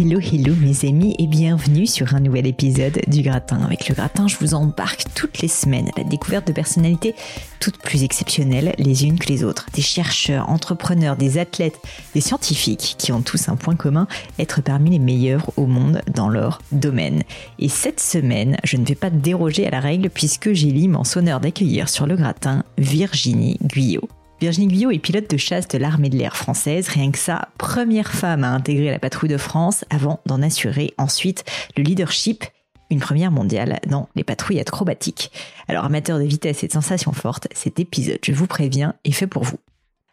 Hello, hello mes amis et bienvenue sur un nouvel épisode du Gratin. Avec le Gratin, je vous embarque toutes les semaines à la découverte de personnalités toutes plus exceptionnelles les unes que les autres. Des chercheurs, entrepreneurs, des athlètes, des scientifiques qui ont tous un point commun, être parmi les meilleurs au monde dans leur domaine. Et cette semaine, je ne vais pas déroger à la règle puisque j'ai l'immense honneur d'accueillir sur le Gratin Virginie Guyot. Virginie Guyot est pilote de chasse de l'armée de l'air française, rien que ça, première femme à intégrer la patrouille de France avant d'en assurer ensuite le leadership une première mondiale dans les patrouilles acrobatiques. Alors amateur de vitesse et de sensations fortes, cet épisode, je vous préviens, est fait pour vous.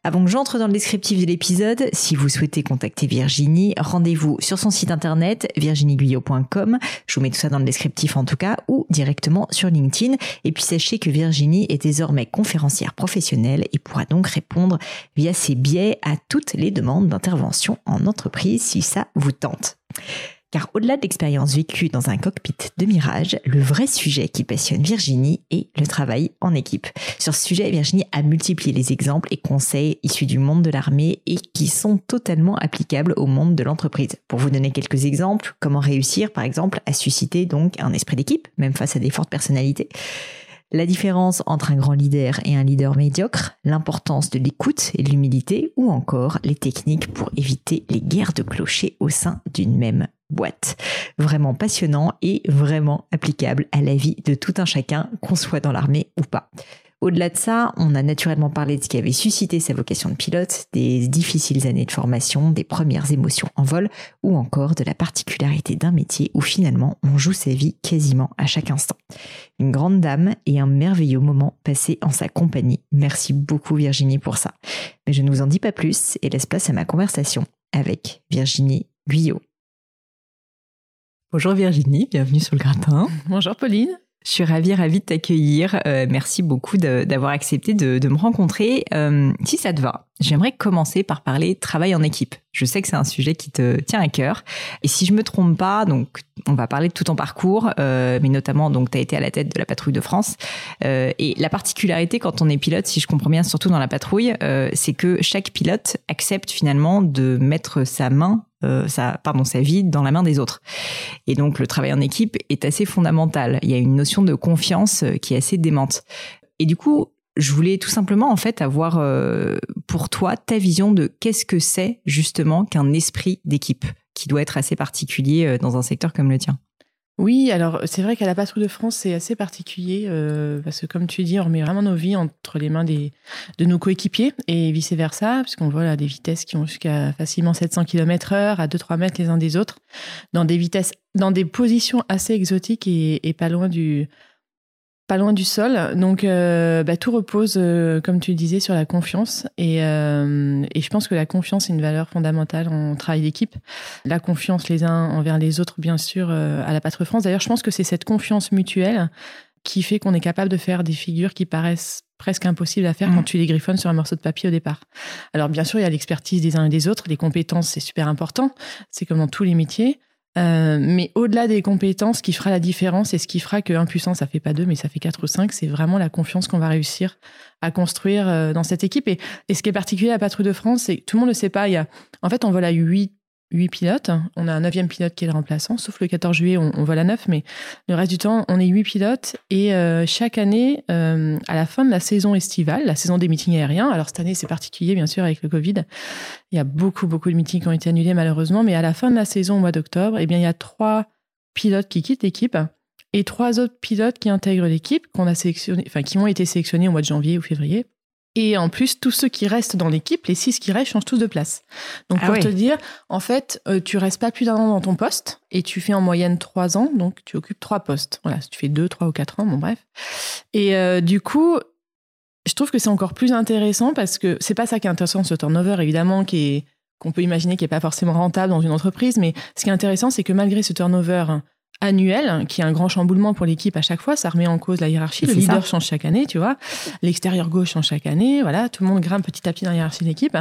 Avant que j'entre dans le descriptif de l'épisode, si vous souhaitez contacter Virginie, rendez-vous sur son site internet virginieguillot.com. Je vous mets tout ça dans le descriptif en tout cas, ou directement sur LinkedIn. Et puis sachez que Virginie est désormais conférencière professionnelle et pourra donc répondre via ses biais à toutes les demandes d'intervention en entreprise si ça vous tente. Car au-delà de l'expérience vécue dans un cockpit de Mirage, le vrai sujet qui passionne Virginie est le travail en équipe. Sur ce sujet, Virginie a multiplié les exemples et conseils issus du monde de l'armée et qui sont totalement applicables au monde de l'entreprise. Pour vous donner quelques exemples, comment réussir par exemple à susciter donc un esprit d'équipe, même face à des fortes personnalités la différence entre un grand leader et un leader médiocre, l'importance de l'écoute et de l'humilité, ou encore les techniques pour éviter les guerres de clochers au sein d'une même boîte. Vraiment passionnant et vraiment applicable à la vie de tout un chacun, qu'on soit dans l'armée ou pas. Au-delà de ça, on a naturellement parlé de ce qui avait suscité sa vocation de pilote, des difficiles années de formation, des premières émotions en vol, ou encore de la particularité d'un métier où finalement on joue sa vie quasiment à chaque instant. Une grande dame et un merveilleux moment passé en sa compagnie. Merci beaucoup Virginie pour ça. Mais je ne vous en dis pas plus et laisse place à ma conversation avec Virginie Guyot. Bonjour Virginie, bienvenue sur le gratin. Bonjour Pauline. Je suis ravie, ravie de t'accueillir. Euh, merci beaucoup d'avoir accepté de, me rencontrer. Euh, si ça te va, j'aimerais commencer par parler travail en équipe. Je sais que c'est un sujet qui te tient à cœur. Et si je me trompe pas, donc on va parler de tout ton parcours, euh, mais notamment donc tu as été à la tête de la patrouille de France. et la particularité quand on est pilote, si je comprends bien, surtout dans la patrouille, c'est que chaque pilote accepte finalement de mettre sa main euh, sa, pardon, sa vie dans la main des autres. Et donc le travail en équipe est assez fondamental. Il y a une notion de confiance euh, qui est assez démente. Et du coup, je voulais tout simplement en fait avoir euh, pour toi ta vision de qu'est-ce que c'est justement qu'un esprit d'équipe qui doit être assez particulier dans un secteur comme le tien. Oui, alors c'est vrai qu'à la Patrouille de France, c'est assez particulier euh, parce que comme tu dis, on remet vraiment nos vies entre les mains de nos coéquipiers et vice-versa, puisqu'on voit là des vitesses qui ont jusqu'à facilement 700 km heure à 2-3 mètres les uns des autres, dans des vitesses, dans des positions assez exotiques et pas loin du, pas loin du sol. Donc, euh, bah, tout repose, euh, comme tu le disais, sur la confiance. Et, euh, et, je pense que la confiance est une valeur fondamentale en travail d'équipe. La confiance les uns envers les autres, bien sûr, à la Patrouille France. D'ailleurs, je pense que c'est cette confiance mutuelle qui fait qu'on est capable de faire des figures qui paraissent presque impossibles à faire quand mmh. tu les griffonnes sur un morceau de papier au départ. Alors, bien sûr, il y a l'expertise des uns et des autres. Les compétences, c'est super important. C'est comme dans tous les métiers. Euh, mais au-delà des compétences, ce qui fera la différence et ce qui fera que 1 puissant, ça fait pas 2, mais ça fait 4 ou 5, c'est vraiment la confiance qu'on va réussir à construire euh, dans cette équipe. Et, ce qui est particulier à Patrouille de France, c'est tout le monde ne sait pas. Il y a, en fait, on vole à 8 huit pilotes. On a un neuvième pilote qui est le remplaçant, sauf le 14 juillet, on, voit la neuf, mais le reste du temps, on est huit pilotes. Et euh, chaque année, euh, à la fin de la saison estivale, la saison des meetings aériens, alors cette année c'est particulier bien sûr avec le Covid, il y a beaucoup beaucoup de meetings qui ont été annulés malheureusement, mais à la fin de la saison au mois d'octobre, eh bien il y a trois pilotes qui quittent l'équipe et trois autres pilotes qui intègrent l'équipe, qu'on a sélectionné, enfin qui ont été sélectionnés au mois de janvier ou février. Et en plus, tous ceux qui restent dans l'équipe, les six qui restent, changent tous de place. Donc, Ah pour te dire, en fait, euh, tu restes pas plus d'un an dans ton poste et tu fais en moyenne trois ans, donc tu occupes trois postes. Voilà, si tu fais deux, trois ou quatre ans, bon bref. Et euh, du coup, je trouve que c'est encore plus intéressant parce que c'est pas ça qui est intéressant, ce turnover, évidemment, qui est qu'on peut imaginer qui est pas forcément rentable dans une entreprise, mais ce qui est intéressant, c'est que malgré ce turnover annuel, qui est un grand chamboulement pour l'équipe à chaque fois, ça remet en cause la hiérarchie. Le leader ça. change chaque année, tu vois. L'extérieur gauche change chaque année. Voilà, tout le monde grimpe petit à petit dans la hiérarchie de l'équipe.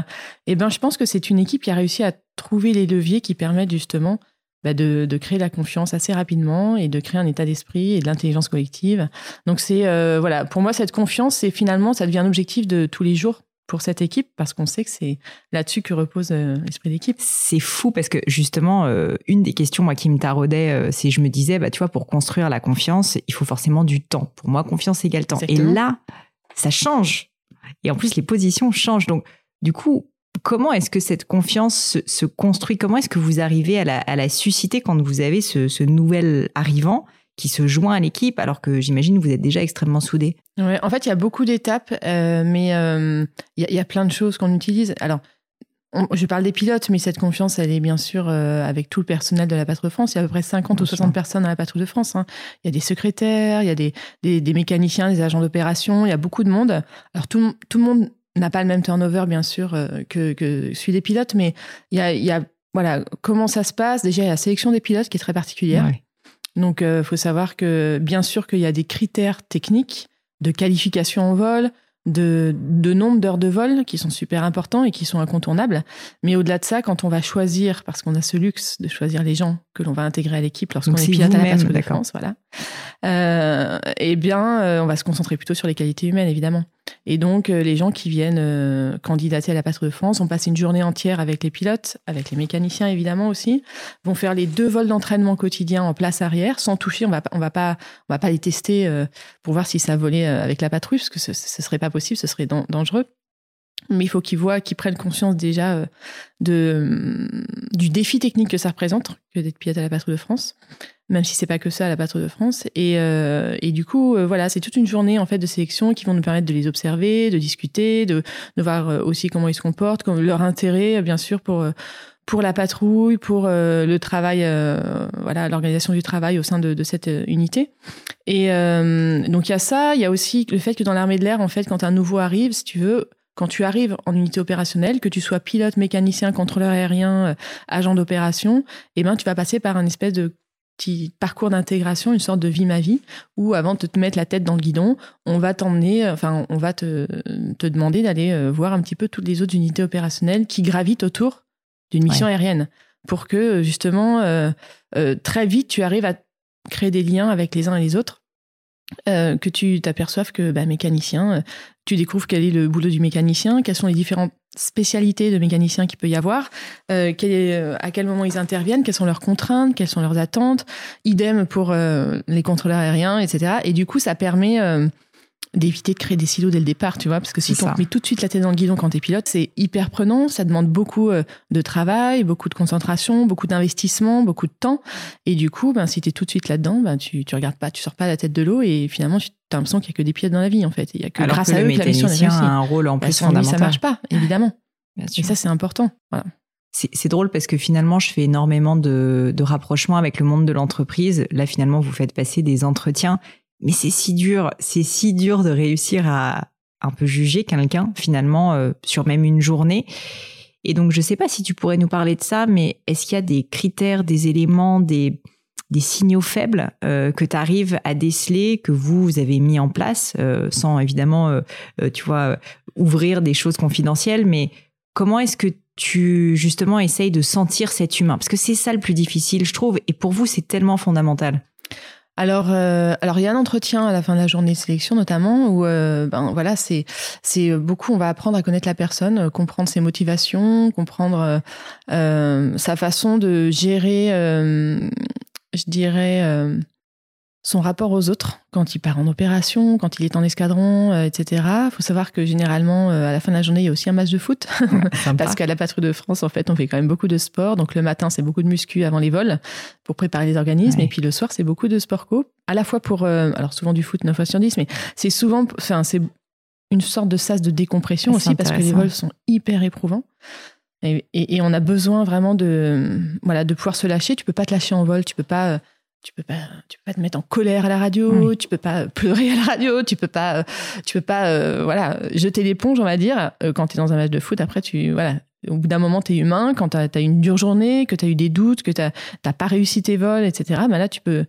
Et ben, je pense que c'est une équipe qui a réussi à trouver les leviers qui permettent justement bah, de, de créer la confiance assez rapidement et de créer un état d'esprit et de l'intelligence collective. Donc c'est euh, voilà, pour moi cette confiance, c'est finalement ça devient un objectif de tous les jours pour cette équipe parce qu'on sait que c'est là-dessus que repose euh, l'esprit d'équipe. C'est fou parce que justement, euh, une des questions moi qui me taraudait, euh, c'est je me disais, bah tu vois, pour construire la confiance, il faut forcément du temps. Pour moi, confiance égale temps. Exactement. Et là, ça change. Et en plus, les positions changent. Donc, du coup, comment est-ce que cette confiance se, se construit? Comment est-ce que vous arrivez à la, à la susciter quand vous avez ce, ce nouvel arrivant? Qui se joint à l'équipe alors que j'imagine vous êtes déjà extrêmement soudés Ouais, en fait, il y a beaucoup d'étapes, euh, mais euh, il y, a- il y a plein de choses qu'on utilise. Alors, on- je parle des pilotes, mais cette confiance, elle est bien sûr euh, avec tout le personnel de la Patrouille de France. Il y a à peu près 50 ou Bien sûr. 60 personnes à la Patrouille de France. hein. Il y a des secrétaires, il y a des, des, des mécaniciens, des agents d'opération, il y a beaucoup de monde. Alors, tout, le- tout le monde n'a pas le même turnover, bien sûr, que, que celui des pilotes, mais il y a, il y a voilà, comment ça se passe? Déjà, il y a la sélection des pilotes qui est très particulière. Ouais. Donc, il faut savoir que, bien sûr, qu'il y a des critères techniques de qualification au vol, de, de nombre d'heures de vol qui sont super importants et qui sont incontournables. Mais au-delà de ça, quand on va choisir, parce qu'on a ce luxe de choisir les gens que l'on va intégrer à l'équipe lorsqu'on est pilote à la Pasco de. France, voilà. Euh, eh bien, euh, on va se concentrer plutôt sur les qualités humaines, évidemment. Et donc, euh, les gens qui viennent euh, candidater à la Patrouille de France, on passe une journée entière avec les pilotes, avec les mécaniciens, évidemment aussi, vont faire les deux vols d'entraînement quotidiens en place arrière, sans toucher. On va, on va pas, on va pas les tester euh, pour voir si ça volait avec la patrouille, parce que ce, ce serait pas possible, ce serait dan- dangereux. Mais il faut qu'ils voient, qu'ils prennent conscience déjà de, du défi technique que ça représente, que d'être pilote à la patrouille de France, même si c'est pas que ça la patrouille de France. Et, euh, et du coup, euh, voilà, c'est toute une journée en fait de sélection qui vont nous permettre de les observer, de discuter, de, de voir euh, aussi comment ils se comportent, comme leur intérêt, bien sûr, pour pour la patrouille, pour le travail, voilà, l'organisation du travail au sein de, cette unité. Et donc il y a ça, il y a aussi le fait que dans l'armée de l'air, en fait, quand un nouveau arrive, si tu veux, quand tu arrives en unité opérationnelle, que tu sois pilote, mécanicien, contrôleur aérien, agent d'opération, eh ben tu vas passer par un espèce de petit parcours d'intégration, une sorte de vie ma vie, où avant de te mettre la tête dans le guidon, on va t'emmener, euh, enfin on va te, te demander d'aller euh, voir un petit peu toutes les autres unités opérationnelles qui gravitent autour d'une mission aérienne, pour que euh, justement euh, euh, très vite tu arrives à créer des liens avec les uns et les autres, euh, que tu t'aperçoives que bah, mécanicien, tu découvres quel est le boulot du mécanicien, quelles sont les différentes spécialités de mécanicien qu'il peut y avoir, euh, euh, à quel moment ils interviennent, quelles sont leurs contraintes, quelles sont leurs attentes, idem pour euh, les contrôleurs aériens, etc. Et du coup, ça permet euh, d'éviter de créer des silos dès le départ, tu vois, parce que si tu mets tout de suite la tête dans le guidon quand t'es pilote, c'est hyper prenant, ça demande beaucoup euh, de travail, beaucoup de concentration, beaucoup d'investissement, beaucoup de temps, et du coup, ben, si t'es tout de suite là-dedans, ben, tu, tu regardes pas, tu sors pas la tête de l'eau, et finalement, tu as l'impression qu'il y a que des pilotes dans la vie, en fait. Il y a que Alors grâce que à eux que la mission est a un rôle en plus lui, ça fondamental. marche pas, évidemment. Bien Et ça, c'est important. Voilà. C'est drôle parce que finalement, je fais énormément de, de rapprochements avec le monde de l'entreprise. Là, finalement, vous faites passer des entretiens, mais c'est si dur, c'est si dur de réussir à un peu juger quelqu'un finalement euh, sur même une journée. Et donc, je sais pas si tu pourrais nous parler de ça, mais est-ce qu'il y a des critères, des éléments, des signaux faibles euh, que tu arrives à déceler, que vous, avez mis en place, euh, sans évidemment, tu vois, ouvrir des choses confidentielles, mais comment est-ce que tu justement essayes de sentir cet humain? Parce que c'est ça le plus difficile, je trouve, et pour vous, c'est tellement fondamental. Alors, euh, alors il y a un entretien à la fin de la journée de sélection notamment où, euh, ben voilà, c'est c'est beaucoup. On va apprendre à connaître la personne, euh, comprendre ses motivations, comprendre euh, sa façon de gérer, je dirais, son rapport aux autres quand il part en opération, quand il est en escadron, euh, etc. Il faut savoir que généralement, euh, à la fin de la journée, il y a aussi un match de foot. Parce qu'à la patrouille de France, en fait, on fait quand même beaucoup de sport. Donc le matin, c'est beaucoup de muscu avant les vols pour préparer les organismes. Et puis le soir, c'est beaucoup de sport co. À la fois pour, euh, alors souvent du foot 9 fois sur 10, mais c'est souvent, enfin, c'est une sorte de sas de décompression aussi parce que les vols sont hyper éprouvants. Et, et, on a besoin vraiment de, voilà, de pouvoir se lâcher. Tu peux pas te lâcher en vol, tu peux pas tu peux pas tu peux pas te mettre en colère à la radio tu peux pas pleurer à la radio tu peux pas tu peux pas euh, voilà jeter l'éponge on va dire euh, quand tu es dans un match de foot. Après tu voilà au bout d'un moment tu es humain quand tu as, une dure journée que tu as eu des doutes que tu n'as pas réussi tes vols etc bah là tu peux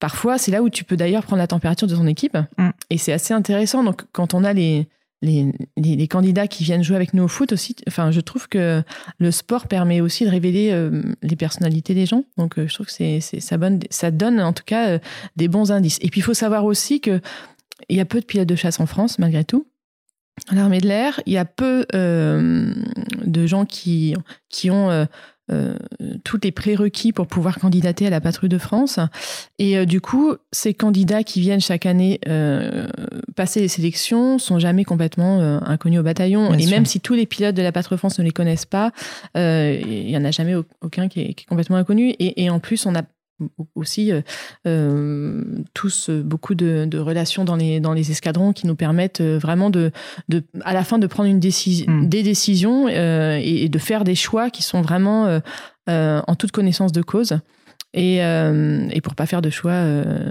parfois c'est là où tu peux d'ailleurs prendre la température de ton équipe. Mm. et c'est assez intéressant. Donc quand on a les les, candidats qui viennent jouer avec nous au foot aussi, enfin, je trouve que le sport permet aussi de révéler euh, les personnalités des gens. Donc, euh, je trouve que c'est, ça, bonne, ça donne en tout cas euh, des bons indices. Et puis, il faut savoir aussi que il y a peu de pilotes de chasse en France, malgré tout. L'armée de l'air, il y a peu de gens qui, qui ont euh, tous les prérequis pour pouvoir candidater à la patrouille de France. Et euh, du coup, ces candidats qui viennent chaque année euh, passer les sélections sont jamais complètement inconnus au bataillon. et même si tous les pilotes de la patrouille de France ne les connaissent pas, il y en a jamais aucun qui est, complètement inconnu. Et, et en plus, on a aussi euh, euh, tous euh, beaucoup de, relations dans les dans les escadrons qui nous permettent vraiment de, de à la fin de prendre une décision mm. des décisions et, de faire des choix qui sont vraiment en toute connaissance de cause et, et pour pas faire de choix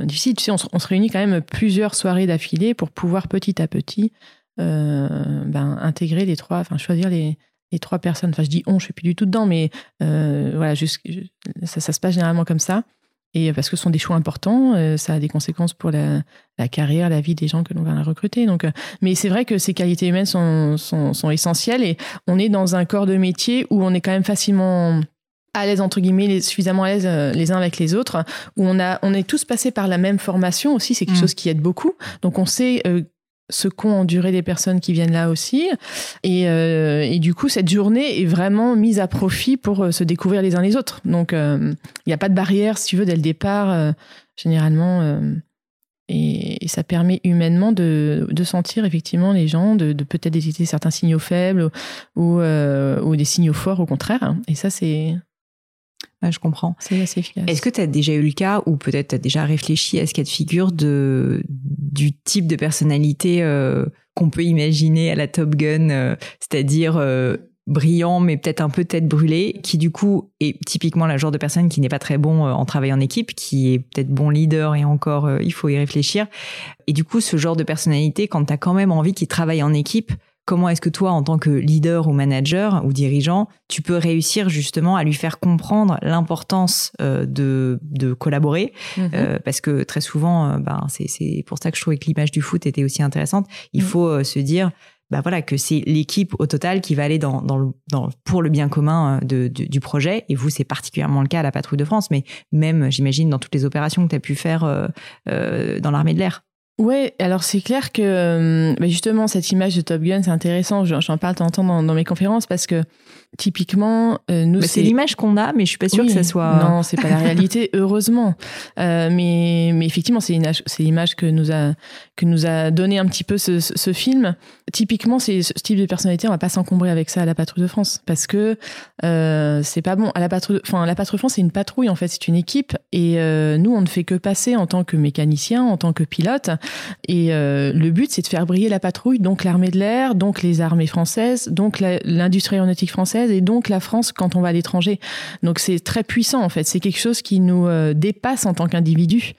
difficiles tu sais on se, réunit quand même plusieurs soirées d'affilée pour pouvoir petit à petit ben, intégrer les trois enfin choisir les les trois personnes, enfin je dis on, je suis plus du tout dedans, mais voilà, juste, ça, ça, se passe généralement comme ça. Et parce que ce sont des choix importants, euh, ça a des conséquences pour la, carrière, la vie des gens que l'on va recruter. Donc, euh, mais c'est vrai que ces qualités humaines sont, sont, essentielles et on est dans un corps de métier où on est quand même facilement à l'aise entre guillemets, suffisamment à l'aise euh, les uns avec les autres, où on a, on est tous passés par la même formation aussi, c'est quelque mmh. chose qui aide beaucoup. Donc on sait ce qu'ont enduré les personnes qui viennent là aussi. Et, euh, et, du coup, cette journée est vraiment mise à profit pour euh, se découvrir les uns les autres. Donc, euh, il n'y a pas de barrière, si tu veux, dès le départ, généralement. Et, ça permet humainement de, de, sentir effectivement les gens, de, de peut-être détecter certains signaux faibles ou, ou des signaux forts au contraire. Et ça, c'est je comprends. C'est assez efficace. Est-ce que tu as déjà eu le cas ou peut-être tu as déjà réfléchi à ce cas de figure de, du type de personnalité euh, qu'on peut imaginer à la Top Gun, euh, c'est-à-dire euh, brillant mais peut-être un peu tête brûlée, qui du coup est typiquement la genre de personne qui n'est pas très bon en travail en équipe, qui est peut-être bon leader et encore il faut y réfléchir. Et du coup, ce genre de personnalité, quand tu as quand même envie qu'il travaille en équipe, comment est-ce que toi, en tant que leader ou manager ou dirigeant, tu peux réussir justement à lui faire comprendre l'importance euh, de, de collaborer? Mhm. euh, Parce que très souvent, euh, ben, c'est pour ça que je trouvais que l'image du foot était aussi intéressante. Il mhm. faut se dire bah voilà que c'est l'équipe au total qui va aller dans, dans, le, dans pour le bien commun de, du projet et vous c'est particulièrement le cas à la patrouille de France mais même j'imagine dans toutes les opérations que tu as pu faire dans l'armée de l'air Ouais, alors c'est clair que euh, bah, justement cette image de Top Gun, c'est intéressant. J'en parle temps dans, dans, mes conférences parce que typiquement, euh, nous bah, c'est l'image qu'on a, mais je suis pas sûre que ça soit. Non, c'est pas la réalité, heureusement. Euh, mais mais effectivement, c'est c'est l'image que nous a que nous a donné un petit peu ce, ce, film. Typiquement, c'est ce type de personnalité, on va pas s'encombrer avec ça à la patrouille de France parce que euh, c'est pas bon. À la patrouille, enfin la patrouille de France, c'est une patrouille en fait, c'est une équipe et euh, nous on ne fait que passer en tant que mécanicien, en tant que pilote et euh, le but, c'est de faire briller la patrouille, donc l'armée de l'air, donc les armées françaises, donc l'industrie aéronautique française et donc la France quand on va à l'étranger. Donc c'est très puissant en fait. C'est quelque chose qui nous euh, dépasse en tant qu'individu,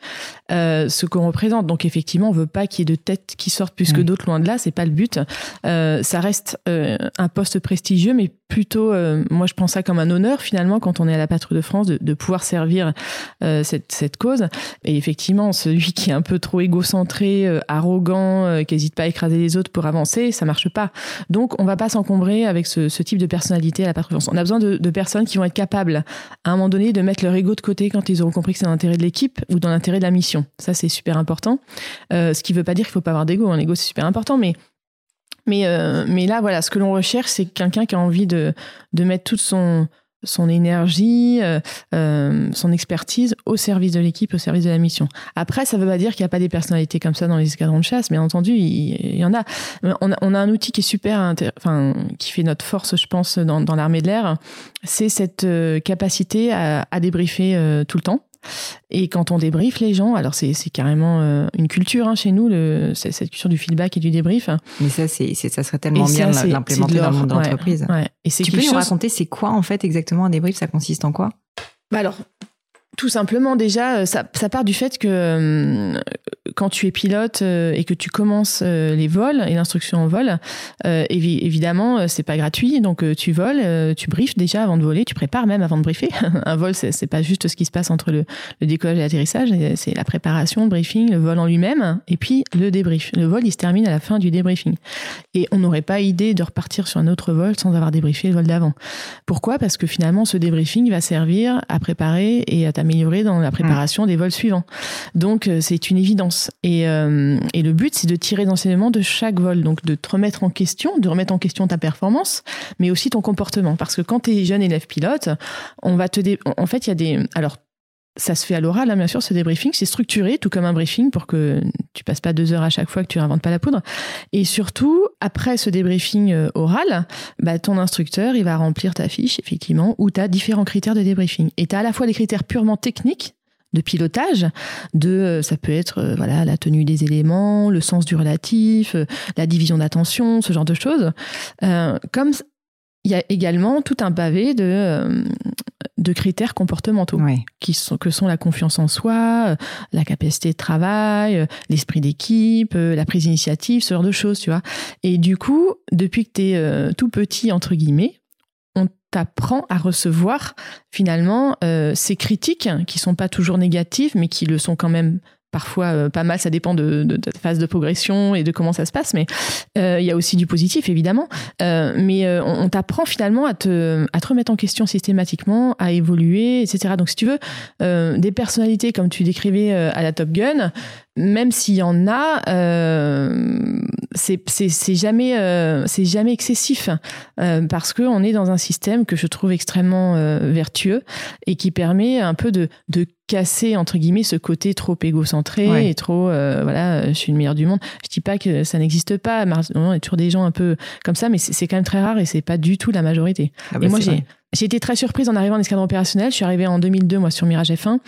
euh, ce qu'on représente. Donc effectivement, on veut pas qu'il y ait de têtes qui sortent plus que d'autres loin de là. C'est pas le but. ça reste un poste prestigieux, mais plutôt, moi je prends ça comme un honneur finalement quand on est à la patrouille de France de, de pouvoir servir cette, cette cause. Et effectivement, celui qui est un peu trop égocentré euh, arrogant, euh, qui n'hésite pas à écraser les autres pour avancer, ça marche pas. Donc, on va pas s'encombrer avec ce, type de personnalité à la patrouille. On a besoin de, personnes qui vont être capables, à un moment donné, de mettre leur ego de côté quand ils auront compris que c'est dans l'intérêt de l'équipe ou dans l'intérêt de la mission. Ça, c'est super important. Euh, ce qui veut pas dire qu'il faut pas avoir d'ego. Un ego, c'est super important, mais mais, mais là, voilà, ce que l'on recherche, c'est quelqu'un qui a envie de, de mettre toute son, son énergie, euh, euh, son expertise au service de l'équipe, au service de la mission. Après, ça ne veut pas dire qu'il n'y a pas des personnalités comme ça dans les escadrons de chasse. Bien entendu, il, y en a. On, a. un outil qui est super, enfin, qui fait notre force, je pense, dans, l'armée de l'air. C'est cette euh, capacité à, à débriefer tout le temps. Et quand on débriefe les gens, alors c'est carrément euh, une culture hein, chez nous, le, cette culture du feedback et du débrief. Mais ça, c'est ça serait tellement bien de l'implémenter dans le monde d'entreprise. Et tu peux nous raconter, c'est quoi en fait exactement un débrief? Ça consiste en quoi? Bah alors, tout simplement, déjà, euh, ça, part du fait que euh, quand tu es pilote euh, et que tu commences les vols et l'instruction en vol, évidemment, c'est pas gratuit. Donc, tu voles, tu briefes déjà avant de voler, tu prépares même avant de briefer. Un vol, c'est pas juste ce qui se passe entre le, le décollage et l'atterrissage, c'est la préparation, le briefing, le vol en lui-même, et puis le débrief. Le vol, il se termine à la fin du débriefing. Et on n'aurait pas idée de repartir sur un autre vol sans avoir débriefé le vol d'avant. Pourquoi? Parce que finalement, ce débriefing va servir à préparer et à améliorer dans la préparation des vols suivants. Donc euh, c'est une évidence. Et, euh, et le but, c'est de tirer d'enseignement de chaque vol, donc de te remettre en question, de remettre en question ta performance, mais aussi ton comportement. Parce que quand tu es jeune élève pilote, on va te... En fait, il y a des... Alors, ça se fait à l'oral, hein, bien sûr, ce débriefing, c'est structuré, tout comme un briefing, pour que tu passes pas deux heures à chaque fois, que tu réinventes pas la poudre. Et surtout, après ce débriefing euh, oral, bah, ton instructeur, il va remplir ta fiche, effectivement, où tu as différents critères de débriefing. Et tu as à la fois des critères purement techniques, de pilotage de euh, ça peut être euh, voilà la tenue des éléments le sens du relatif la division d'attention ce genre de choses comme il y a également tout un pavé de, de critères comportementaux, qui sont, que sont la confiance en soi, euh, la capacité de travail, euh, l'esprit d'équipe, la prise d'initiative, ce genre de choses, tu vois. Et du coup, depuis que tu es tout petit, entre guillemets, on t'apprend à recevoir finalement ces critiques qui sont pas toujours négatives, mais qui le sont quand même parfois euh, pas mal, ça dépend de, ta phase de progression et de comment ça se passe, mais euh, il y a aussi du positif évidemment. Euh, mais on, t'apprend finalement à te, à te remettre en question systématiquement, à évoluer, etc. Donc si tu veux, des personnalités comme tu décrivais à la Top Gun, même s'il y en a, euh, c'est jamais, euh, jamais excessif euh, parce que on est dans un système que je trouve extrêmement vertueux et qui permet un peu de casser entre guillemets ce côté trop égocentré et trop euh, voilà je suis le meilleur du monde. Je dis pas que ça n'existe pas. Il y a toujours des gens un peu comme ça mais c'est quand même très rare et c'est pas du tout la majorité. Ah bah et moi j'ai j'ai été très surprise en arrivant en escadron opérationnel. Je suis arrivée en 2002, moi, sur Mirage F1.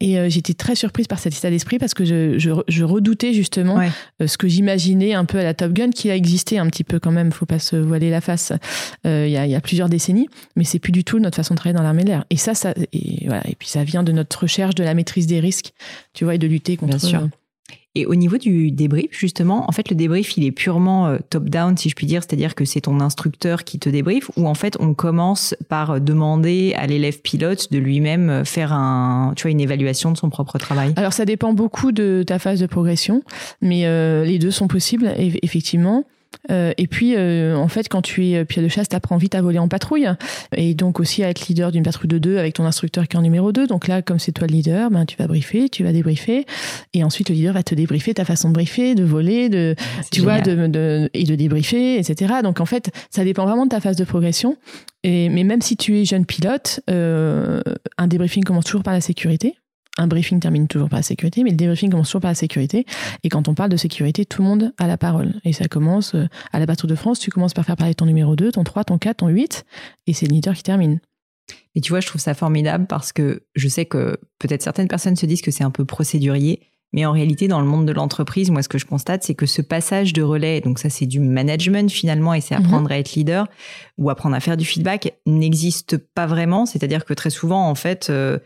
Et euh, j'étais très surprise par cet état d'esprit parce que je, je, je redoutais justement euh, ce que j'imaginais un peu à la Top Gun, qui a existé un petit peu quand même, faut pas se voiler la face, euh, il y, a, y, a, plusieurs décennies, mais c'est plus du tout notre façon de travailler dans l'armée de l'air. Et ça, ça et, voilà, et puis ça vient de notre recherche de la maîtrise des risques, tu vois, et de lutter contre... Bien sûr. Et au niveau du débrief, justement, en fait, le débrief, il est purement euh, top-down, si je puis dire, c'est-à-dire que c'est ton instructeur qui te débriefe, ou en fait, on commence par demander à l'élève pilote de lui-même euh, faire un, tu vois, une évaluation de son propre travail? Alors, ça dépend beaucoup de ta phase de progression, mais euh, les deux sont possibles, effectivement. Euh, et puis, euh, en fait, quand tu es euh, pied de chasse, tu apprends vite à voler en patrouille. Et donc aussi à être leader d'une patrouille de deux avec ton instructeur qui est en numéro 2. Donc là, comme c'est toi le leader, ben, tu vas briefer, tu vas débriefer. Et ensuite, le leader va te débriefer ta façon de briefer, de voler, de, ah, tu vois, de, de, et de débriefer, etc. Donc en fait, ça dépend vraiment de ta phase de progression. Et, mais même si tu es jeune pilote, un débriefing commence toujours par la sécurité un briefing termine toujours par la sécurité, mais le débriefing commence toujours par la sécurité. Et quand on parle de sécurité, tout le monde a la parole. Et ça commence euh, à la patrouille de France, tu commences par faire parler ton numéro 2, ton 3, ton 4, ton 8, et c'est le leader qui termine. Et tu vois, je trouve ça formidable parce que je sais que peut-être certaines personnes se disent que c'est un peu procédurier, mais en réalité, dans le monde de l'entreprise, moi, ce que je constate, c'est que ce passage de relais, donc ça, c'est du management finalement, et c'est mhm. apprendre à être leader ou apprendre à faire du feedback, n'existe pas vraiment. C'est-à-dire que très souvent, en fait, euh,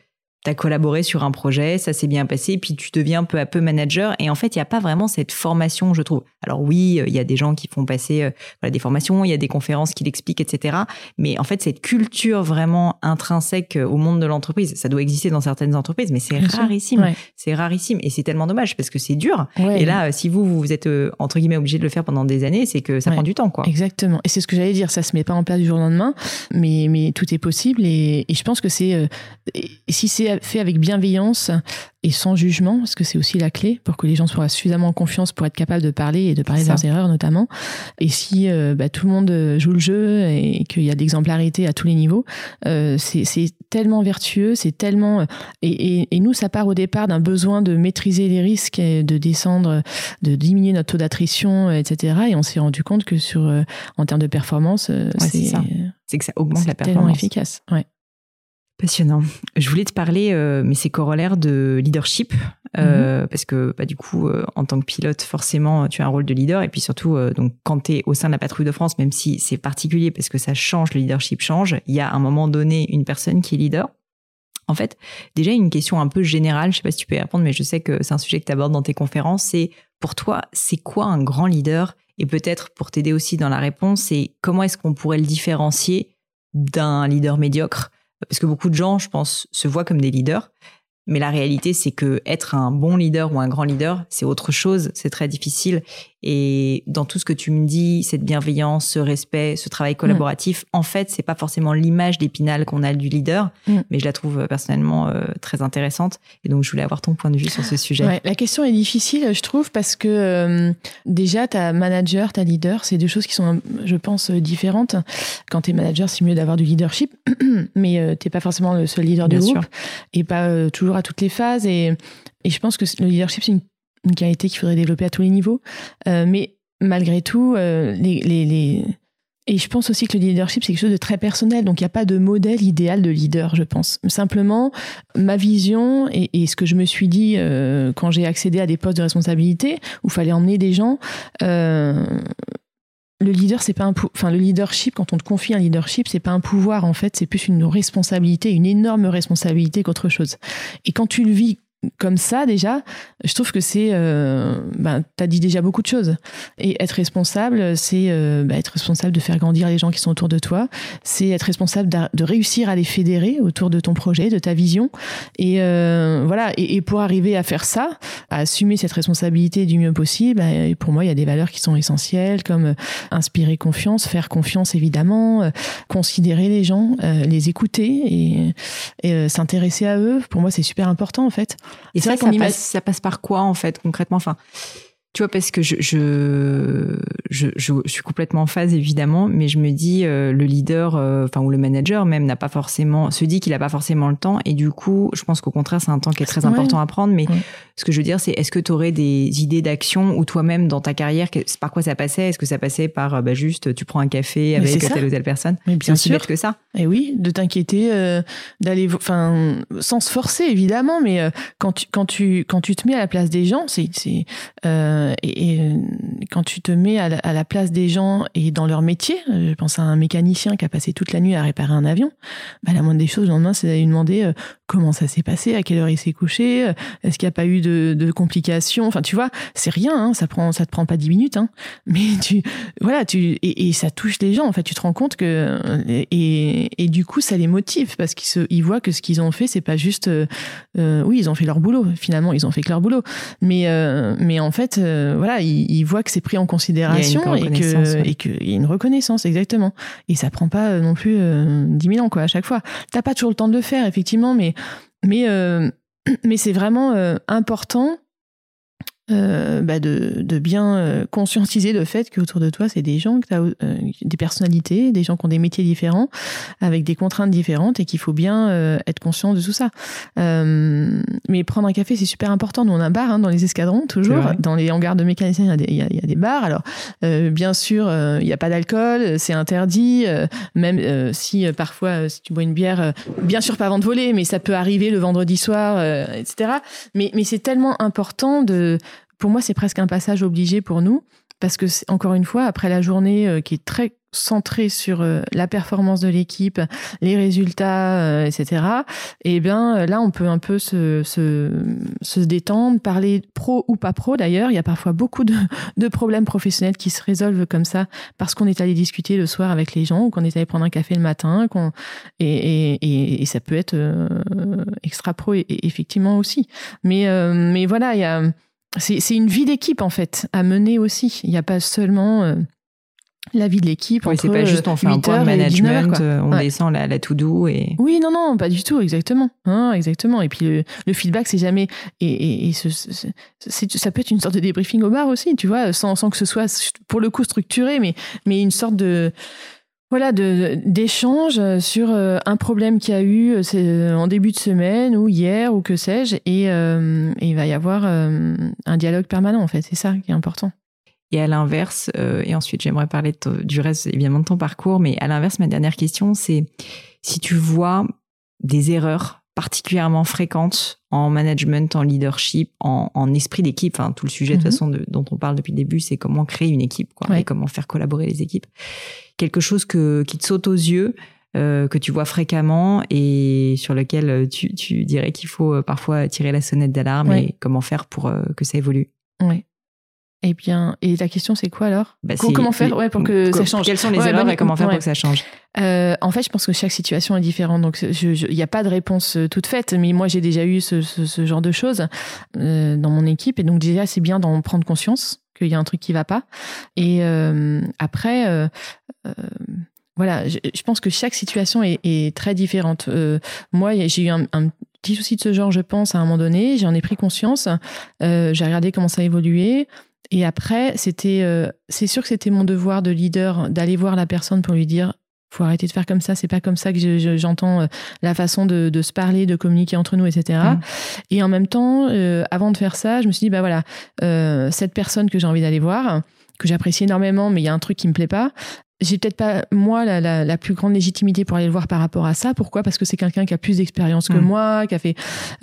tu as collaboré sur un projet, ça s'est bien passé, puis tu deviens peu à peu manager. Et en fait, il n'y a pas vraiment cette formation, je trouve. Alors oui, euh, il y a des gens qui font passer euh, voilà, des formations, il y a des conférences qui l'expliquent, etc. Mais en fait, cette culture vraiment intrinsèque euh, au monde de l'entreprise, ça doit exister dans certaines entreprises, mais c'est rarissime. C'est rarissime. Et c'est tellement dommage parce que c'est dur. Et là, si vous, vous êtes, entre guillemets, obligé de le faire pendant des années, c'est que ça prend du temps, quoi. Exactement. Et c'est ce que j'allais dire, ça se met pas en place du jour au lendemain, mais, mais tout est possible. Et, et je pense que c'est, si c'est fait avec bienveillance et sans jugement, parce que c'est aussi la clé pour que les gens soient suffisamment en confiance pour être capables de parler et de parler de leurs erreurs notamment. Et si euh, bah, tout le monde joue le jeu et qu'il y a d'exemplarité à tous les niveaux, euh, c'est tellement vertueux, c'est tellement et, et, et, nous ça part au départ d'un besoin de maîtriser les risques, et de descendre, de diminuer notre taux d'attrition, etc. Et on s'est rendu compte que sur en termes de performance, c'est que ça augmente la performance. Tellement efficace. Ouais. Passionnant. Je voulais te parler, euh, mais c'est corollaire de leadership, euh, mhm. parce que bah, du coup, euh, en tant que pilote, forcément, tu as un rôle de leader, et puis surtout, donc quand tu es au sein de la patrouille de France, même si c'est particulier parce que ça change, le leadership change, il y a à un moment donné une personne qui est leader. En fait, déjà une question un peu générale, je sais pas si tu peux y répondre, mais je sais que c'est un sujet que tu abordes dans tes conférences, c'est pour toi, c'est quoi un grand leader? Et peut-être pour t'aider aussi dans la réponse, c'est comment est-ce qu'on pourrait le différencier d'un leader médiocre? Parce que beaucoup de gens, je pense, se voient comme des leaders, mais la réalité, c'est que être un bon leader ou un grand leader, c'est autre chose, c'est très difficile. Et dans tout ce que tu me dis, cette bienveillance, ce respect, ce travail collaboratif, en fait, c'est pas forcément l'image d'épinal qu'on a du leader, mm. mais je la trouve euh, personnellement euh, très intéressante. Et donc, je voulais avoir ton point de vue sur ce sujet. Ouais, la question est difficile, je trouve, parce que euh, déjà, ta manager, ta leader, c'est deux choses qui sont, je pense, différentes. Quand tu es manager, c'est mieux d'avoir du leadership, mais tu t'es pas forcément le seul leader du groupe et pas toujours à toutes les phases. Et, et je pense que le leadership, c'est une une qualité qu'il faudrait développer à tous les niveaux. Euh, mais malgré tout, euh, les, les, Et je pense aussi que le leadership, c'est quelque chose de très personnel. Donc, il n'y a pas de modèle idéal de leader, je pense. Simplement, ma vision et, ce que je me suis dit euh, quand j'ai accédé à des postes de responsabilité où il fallait emmener des gens. Le leader, c'est pas un enfin le leadership quand on te confie un leadership, c'est pas un pouvoir en fait, c'est plus une responsabilité, une énorme responsabilité qu'autre chose. Et quand tu le vis comme ça déjà, je trouve que c'est, euh, ben, t'as dit déjà beaucoup de choses. Et être responsable, c'est euh, ben, être responsable de faire grandir les gens qui sont autour de toi. C'est être responsable de réussir à les fédérer autour de ton projet, de ta vision. Et euh, voilà. Et, pour arriver à faire ça, à assumer cette responsabilité du mieux possible, ben, pour moi, il y a des valeurs qui sont essentielles, comme inspirer confiance, faire confiance évidemment, considérer les gens, les écouter et s'intéresser à eux. Pour moi, c'est super important en fait. Et ça, ça passe, ça passe par quoi en fait concrètement? Enfin, tu vois, parce que je, je, je, je, suis complètement en phase, évidemment, mais je me dis, euh, le leader, euh, enfin, ou le manager même, n'a pas forcément, se dit qu'il n'a pas forcément le temps. Et du coup, je pense qu'au contraire, c'est un temps qui est très important à prendre. Mais ce que je veux dire, c'est est-ce que tu aurais des idées d'action ou toi-même, dans ta carrière, par quoi ça passait? Est-ce que ça passait par, euh, bah, juste, tu prends un café avec telle ou telle personne? Mais bien sûr. que ça. Et oui, de t'inquiéter, d'aller, enfin, sans se forcer, évidemment, mais quand, tu, quand, tu, quand tu te mets à la place des gens, c'est, c'est euh, et, euh, quand tu te mets à la, place des gens et dans leur métier, euh, je pense à un mécanicien qui a passé toute la nuit à réparer un avion, bah, la moindre des choses le lendemain, c'est d'aller lui demander comment ça s'est passé, à quelle heure il s'est couché, est-ce qu'il n'y a pas eu de, complications? Enfin, tu vois, c'est rien, hein, ça prend, ça te prend pas dix minutes, hein, mais tu, voilà, et, ça touche les gens. En fait, tu te rends compte que et, du coup, ça les motive parce qu'ils voient que ce qu'ils ont fait, c'est pas juste, oui, ils ont fait leur boulot. Finalement, ils ont fait que leur boulot, mais en fait euh, voilà, il, voit que c'est pris en considération et que et qu'il y a une reconnaissance exactement. Et ça prend pas euh, non plus euh, 10 000 ans quoi à chaque fois. T'as pas toujours le temps de le faire effectivement, mais mais euh, mais c'est vraiment important euh, bah de, de, bien euh, conscientiser le fait qu'autour de toi, c'est des gens, que euh, des personnalités, des gens qui ont des métiers différents, avec des contraintes différentes, et qu'il faut bien euh, être conscient de tout ça. mais prendre un café, c'est super important. Nous, on a un bar hein, dans les escadrons, toujours. Dans les hangars de mécaniciens, il y a des, il y y a des bars. Alors, bien sûr, il n'y a pas d'alcool, c'est interdit, même si parfois, si tu bois une bière, bien sûr pas avant de voler, mais ça peut arriver le vendredi soir, etc. Mais, mais c'est tellement important de pour moi, c'est presque un passage obligé pour nous, parce que, encore une fois, après la journée euh, qui est très centrée sur euh, la performance de l'équipe, les résultats, euh, etc. Et eh bien là, on peut un peu se, se, se détendre, parler pro ou pas pro d'ailleurs. Il y a parfois beaucoup de, de problèmes professionnels qui se résolvent comme ça parce qu'on est allé discuter le soir avec les gens ou qu'on est allé prendre un café le matin. Qu'on, et, et, et, ça peut être extra pro effectivement aussi. Mais, mais voilà, il y a c'est une vie d'équipe en fait à mener aussi. Il n'y a pas seulement euh, la vie de l'équipe. Oui, c'est pas juste on fait un point de management, on descend la, la to-do et. Oui, non, non, pas du tout, exactement. Hein, exactement. Et puis le, feedback, c'est jamais. Et, et, ce, ça peut être une sorte de débriefing au bar aussi, tu vois, sans, sans que ce soit pour le coup structuré, mais, mais une sorte de voilà, d'échanges sur euh, un problème qu'il y a eu euh, euh, en début de semaine ou hier ou que sais-je, et, il va y avoir un dialogue permanent en fait. C'est ça qui est important. Et à l'inverse, et ensuite j'aimerais parler du reste évidemment de ton parcours, mais à l'inverse, ma dernière question, c'est si tu vois des erreurs particulièrement fréquentes en management, en leadership, en, esprit d'équipe. Enfin, tout le sujet de toute mhm. façon dont on parle depuis le début, c'est comment créer une équipe quoi, et comment faire collaborer les équipes. Quelque chose que, qui te saute aux yeux, euh, que tu vois fréquemment et sur lequel tu, tu dirais qu'il faut euh, parfois tirer la sonnette d'alarme et comment faire pour euh, que ça évolue? Oui. Eh bien, et la question c'est quoi alors? Bah, Comment faire? ouais, pour que ça change Quelles sont les erreurs et comment faire pour que ça change? Euh, En fait, je pense que chaque situation est différente, donc il n'y a pas de réponse euh, toute faite. Mais moi, j'ai déjà eu ce, ce, genre de choses euh, dans mon équipe, et donc déjà c'est bien d'en prendre conscience qu'il y a un truc qui va pas. Et euh, après. Euh, voilà, je, pense que chaque situation est, est très différente. moi, j'ai eu un, un petit souci de ce genre, je pense, à un moment donné. J'en ai pris conscience. Euh, j'ai regardé comment ça évoluait. Et après, c'était, euh, c'est sûr que c'était mon devoir de leader d'aller voir la personne pour lui dire faut arrêter de faire comme ça, c'est pas comme ça que j'entends euh, la façon de, se parler, de communiquer entre nous, etc. Mmh. Et en même temps, euh, avant de faire ça, je me suis dit, bah voilà, cette personne que j'ai envie d'aller voir, que j'apprécie énormément, mais il y a un truc qui me plaît pas, j'ai peut-être pas moi la, plus grande légitimité pour aller le voir par rapport à ça. Pourquoi? Parce que c'est quelqu'un qui a plus d'expérience que mm. moi, qui a fait,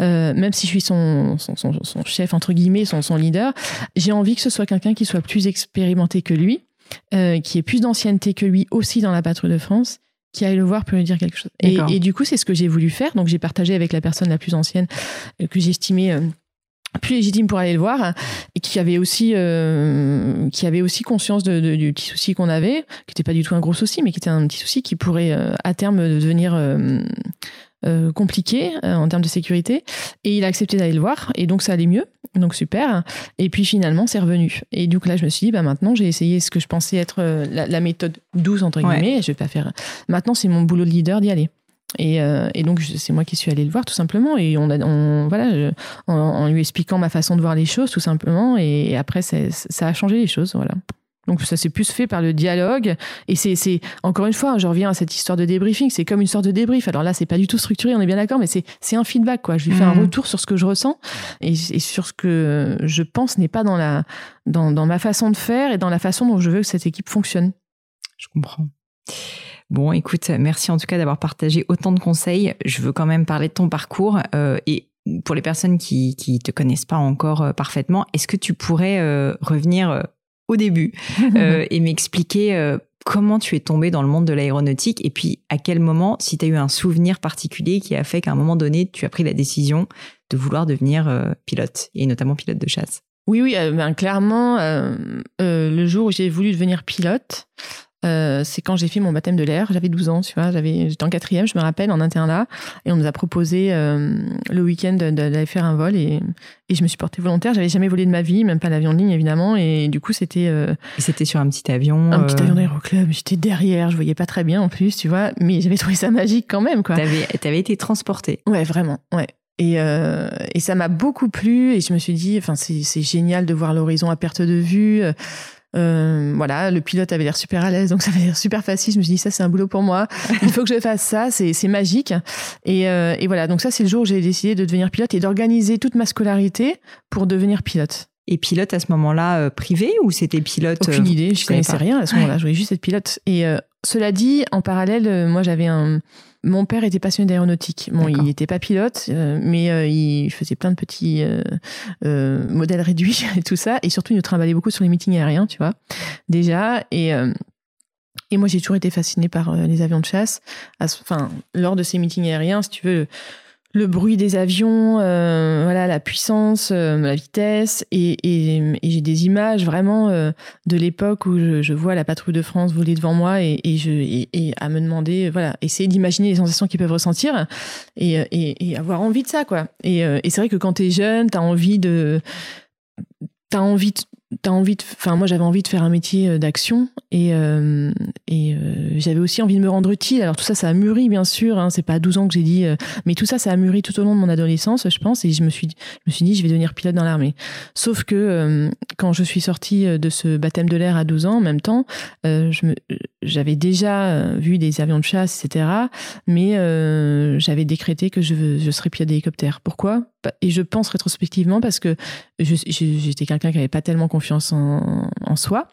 euh, même si je suis son, son, chef entre guillemets, son leader, j'ai envie que ce soit quelqu'un qui soit plus expérimenté que lui, euh, qui ait plus d'ancienneté que lui aussi dans la patrouille de France qui aille le voir pour lui dire quelque chose. Et, du coup, c'est ce que j'ai voulu faire. Donc, j'ai partagé avec la personne la plus ancienne euh, que j'estimais plus légitime pour aller le voir et qui avait aussi euh, qui avait aussi conscience de, du petit souci qu'on avait qui n'était pas du tout un gros souci mais qui était un petit souci qui pourrait euh, à terme devenir euh, compliqué en termes de sécurité. Et il a accepté d'aller le voir et donc ça allait mieux. Donc super. Et puis finalement c'est revenu. Et du coup là je me suis dit bah maintenant j'ai essayé ce que je pensais être la, méthode douce entre guillemets. Je vais pas faire maintenant c'est mon boulot de leader d'y aller. Et, euh, et, donc c'est moi qui suis allée le voir tout simplement. Et on a on, voilà en, lui expliquant ma façon de voir les choses tout simplement. Et, après ça a changé les choses voilà donc ça s'est plus fait par le dialogue. Et c'est c'est encore une fois je reviens à cette histoire de débriefing. C'est comme une sorte de débrief. Alors là c'est pas du tout structuré on est bien d'accord mais c'est c'est un feedback quoi. Je lui fais un mmh. retour sur ce que je ressens et, et sur ce que je pense n'est pas dans la dans dans ma façon de faire et dans la façon dont je veux que cette équipe fonctionne. Je comprends. Bon, écoute, merci en tout cas d'avoir partagé autant de conseils. Je veux quand même parler de ton parcours euh, et pour les personnes qui qui te connaissent pas encore euh, parfaitement, est-ce que tu pourrais euh, revenir au début et m'expliquer comment tu es tombé dans le monde de l'aéronautique et puis à quel moment, si tu as eu un souvenir particulier qui a fait qu'à un moment donné, tu as pris la décision de vouloir devenir pilote et notamment pilote de chasse? Oui, oui, ben, clairement, le jour où j'ai voulu devenir pilote, euh, c'est quand j'ai fait mon baptême de l'air. J'avais 12 ans, tu vois. J'avais, j'étais en quatrième, je me rappelle, en internat. Et on nous a proposé euh, le week-end d'aller faire un vol. Et, et je me suis portée volontaire. J'avais jamais volé de ma vie, même pas l'avion de ligne, évidemment. Et du coup, c'était. Euh, c'était sur un petit avion. Un petit avion d'aéroclub. J'étais derrière. Je voyais pas très bien en plus, tu vois. Mais j'avais trouvé ça magique quand même, quoi. T'avais, t'avais été transportée. Ouais, vraiment. Ouais. Et, euh, et ça m'a beaucoup plu. Et je me suis dit, enfin, c'est, c'est génial de voir l'horizon à perte de vue. Euh, voilà, le pilote avait l'air super à l'aise, donc ça avait l'air super facile. Je me suis dit, ça, c'est un boulot pour moi. Il faut que je fasse ça, c'est, magique. Et, euh, et voilà, donc ça, c'est le jour où j'ai décidé de devenir pilote et d'organiser toute ma scolarité pour devenir pilote. Et pilote à ce moment-là euh, privé ou c'était pilote Aucune idée, je connaissais rien à ce moment-là. Je voulais juste être pilote. Et cela dit, en parallèle, moi j'avais un mon père était passionné d'aéronautique. Bon, il n'était pas pilote, euh, mais euh, il faisait plein de petits euh, modèles réduits et tout ça. Et surtout, il nous trimballait beaucoup sur les meetings aériens, tu vois, déjà. Et, et moi, j'ai toujours été fascinée par les avions de chasse. Enfin, lors de ces meetings aériens, si tu veux, le bruit des avions, euh, voilà la puissance, euh, la vitesse, et, j'ai des images vraiment euh, de l'époque où je, vois la patrouille de France voler devant moi et, et je à me demander, voilà, essayer d'imaginer les sensations qu'ils peuvent ressentir et, avoir envie de ça, quoi. Et, et c'est vrai que quand t'es jeune, t'as envie de, t'as envie de t'as envie de, enfin moi j'avais envie de faire un métier euh, d'action et euh, et euh, j'avais aussi envie de me rendre utile. Alors tout ça, ça a mûri bien sûr. Hein, c'est pas à 12 ans que j'ai dit, mais tout ça, ça a mûri tout au long de mon adolescence, je pense. Et je me suis, je me suis dit, je vais devenir pilote dans l'armée. Sauf que quand je suis sortie de ce baptême de l'air à 12 ans, en même temps, j'avais déjà vu des avions de chasse, etc. Mais j'avais décrété que je, je serais pilote d'hélicoptère. Pourquoi? Et je pense rétrospectivement parce que j'étais quelqu'un qui avait pas tellement confiance en, en soi.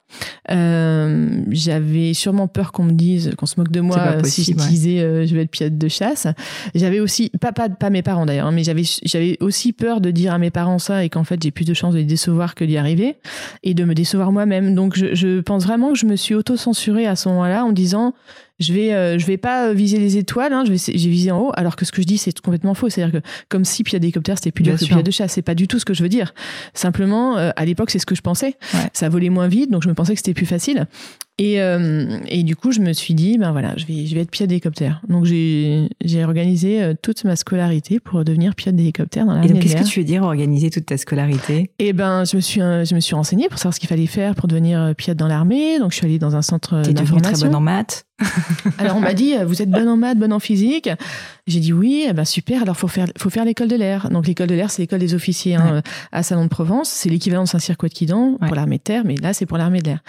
Euh, j'avais sûrement peur qu'on me dise, qu'on se moque de moi si je disais euh, je vais être pilote de chasse. J'avais aussi, pas, pas, pas mes parents d'ailleurs, hein, mais j'avais, j'avais aussi peur de dire à mes parents ça et qu'en fait j'ai plus de chances de les décevoir que d'y arriver et de me décevoir moi-même. Donc je, je pense vraiment que je me suis auto-censurée à ce moment-là en disant je vais euh, je vais pas viser les étoiles hein, je vais j'ai visé en haut alors que ce que je dis c'est complètement faux. C'est-à-dire que comme si pilote d'hélicoptère c'était plus dur que pilote de chasse c'est pas du tout ce que je veux dire. Simplement euh, à l'époque c'est ce que je pensais. Ça volait moins vite donc je me pensais que c'était plus facile et, euh, et du coup, je me suis dit, ben voilà, je vais, je vais être pilote d'hélicoptère. Donc j'ai, organisé euh, toute ma scolarité pour devenir pilote d'hélicoptère dans l'armée. Et donc, qu'est-ce que tu veux dire organiser toute ta scolarité? Eh ben, je me suis, euh, je me suis renseignée pour savoir ce qu'il fallait faire pour devenir pilote dans l'armée. Donc je suis allée dans un centre T'es d'information. très bonne en maths. Alors on m'a dit, vous êtes bonne en maths, bonne en physique. J'ai dit oui, eh ben super. Alors faut faire, faut faire l'école de l'air. Donc l'école de l'air, c'est l'école des officiers hein, à Salon de Provence. C'est l'équivalent de Saint-Cyr de Quidan pour l'armée de terre, mais là c'est pour l'armée de l'air.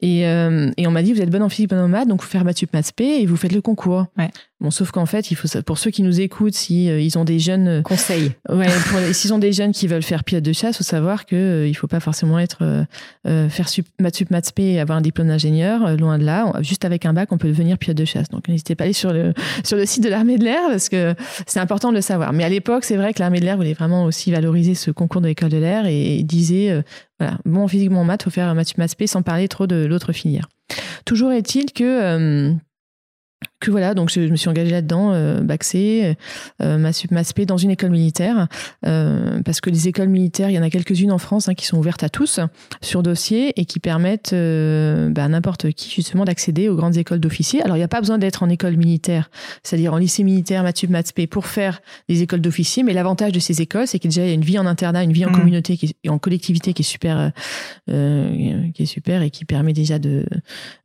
Et, euh, et on m'a dit, vous êtes bonne en physique, bonne en maths, donc vous faire maths maths et vous faites le concours. Ouais. Bon, sauf qu'en fait, il faut pour ceux qui nous écoutent, si euh, ils ont des jeunes euh, conseils, ouais, s'ils ont des jeunes qui veulent faire pilote de chasse, faut savoir que euh, il faut pas forcément être faire sup, maths sup, maths et avoir un diplôme d'ingénieur. loin de là, juste avec un bac, on peut devenir pilote de chasse. Donc n'hésitez pas à aller sur le sur le site de l'armée de l'air parce que c'est important de le savoir. Mais à l'époque, c'est vrai que l'armée de l'air voulait vraiment aussi valoriser ce concours de l'école de l'air et, disait voilà, bon physique, bon maths, faut faire maths sup, maths sans parler trop de l'autre filière. Toujours est-il que que voilà, donc je, me suis engagée là-dedans, euh, Baxé, euh, ma, ma SP dans une école militaire, euh, parce que les écoles militaires, il y en a quelques-unes en France hein, qui sont ouvertes à tous sur dossier et qui permettent euh, bah, à n'importe qui justement d'accéder aux grandes écoles d'officiers. Alors il n'y a pas besoin d'être en école militaire, c'est-à-dire en lycée militaire, Mathup, Matspé, pour faire des écoles d'officiers, mais l'avantage de ces écoles, c'est qu'il y a une vie en internat, une vie en mmh. communauté qui et en collectivité qui est super, euh, qui est super et qui permet déjà de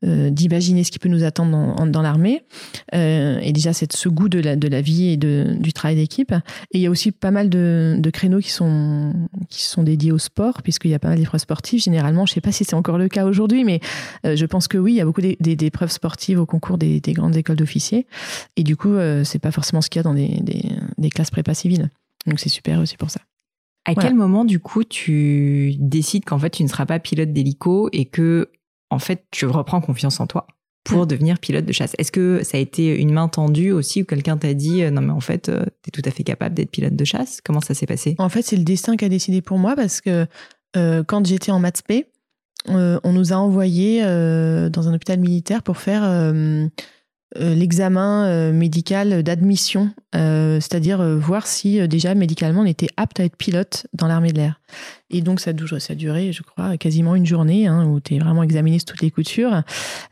d'imaginer ce qui peut nous attendre dans, dans l'armée. Euh, et déjà c'est ce goût de la, de la vie et de, du travail d'équipe. Et il y a aussi pas mal de, de créneaux qui sont, qui sont dédiés au sport, puisqu'il y a pas mal d'épreuves sportives. Généralement, je sais pas si c'est encore le cas aujourd'hui, mais euh, je pense que oui, il y a beaucoup d'épreuves sportives au concours des, des grandes écoles d'officiers. Et du coup, euh, c'est pas forcément ce qu'il y a dans des, des, des classes prépa civiles. Donc c'est super aussi pour ça. À quel moment, du coup, tu décides qu'en fait, tu ne seras pas pilote d'hélico et que, en fait, tu reprends confiance en toi? Pour mm. devenir pilote de chasse. Est-ce que ça a été une main tendue aussi ou quelqu'un t'a dit euh, non mais en fait euh, tu es tout à fait capable d'être pilote de chasse? Comment ça s'est passé? En fait, c'est le destin qui a décidé pour moi parce que euh, quand j'étais en maths P, on nous a envoyés dans un hôpital militaire pour faire l'examen médical d'admission, c'est-à-dire voir si déjà médicalement on était apte à être pilote dans l'armée de l'air. Et donc, ça, ça a duré, je crois, quasiment une journée hein, où tu es vraiment examiné sur toutes les coutures.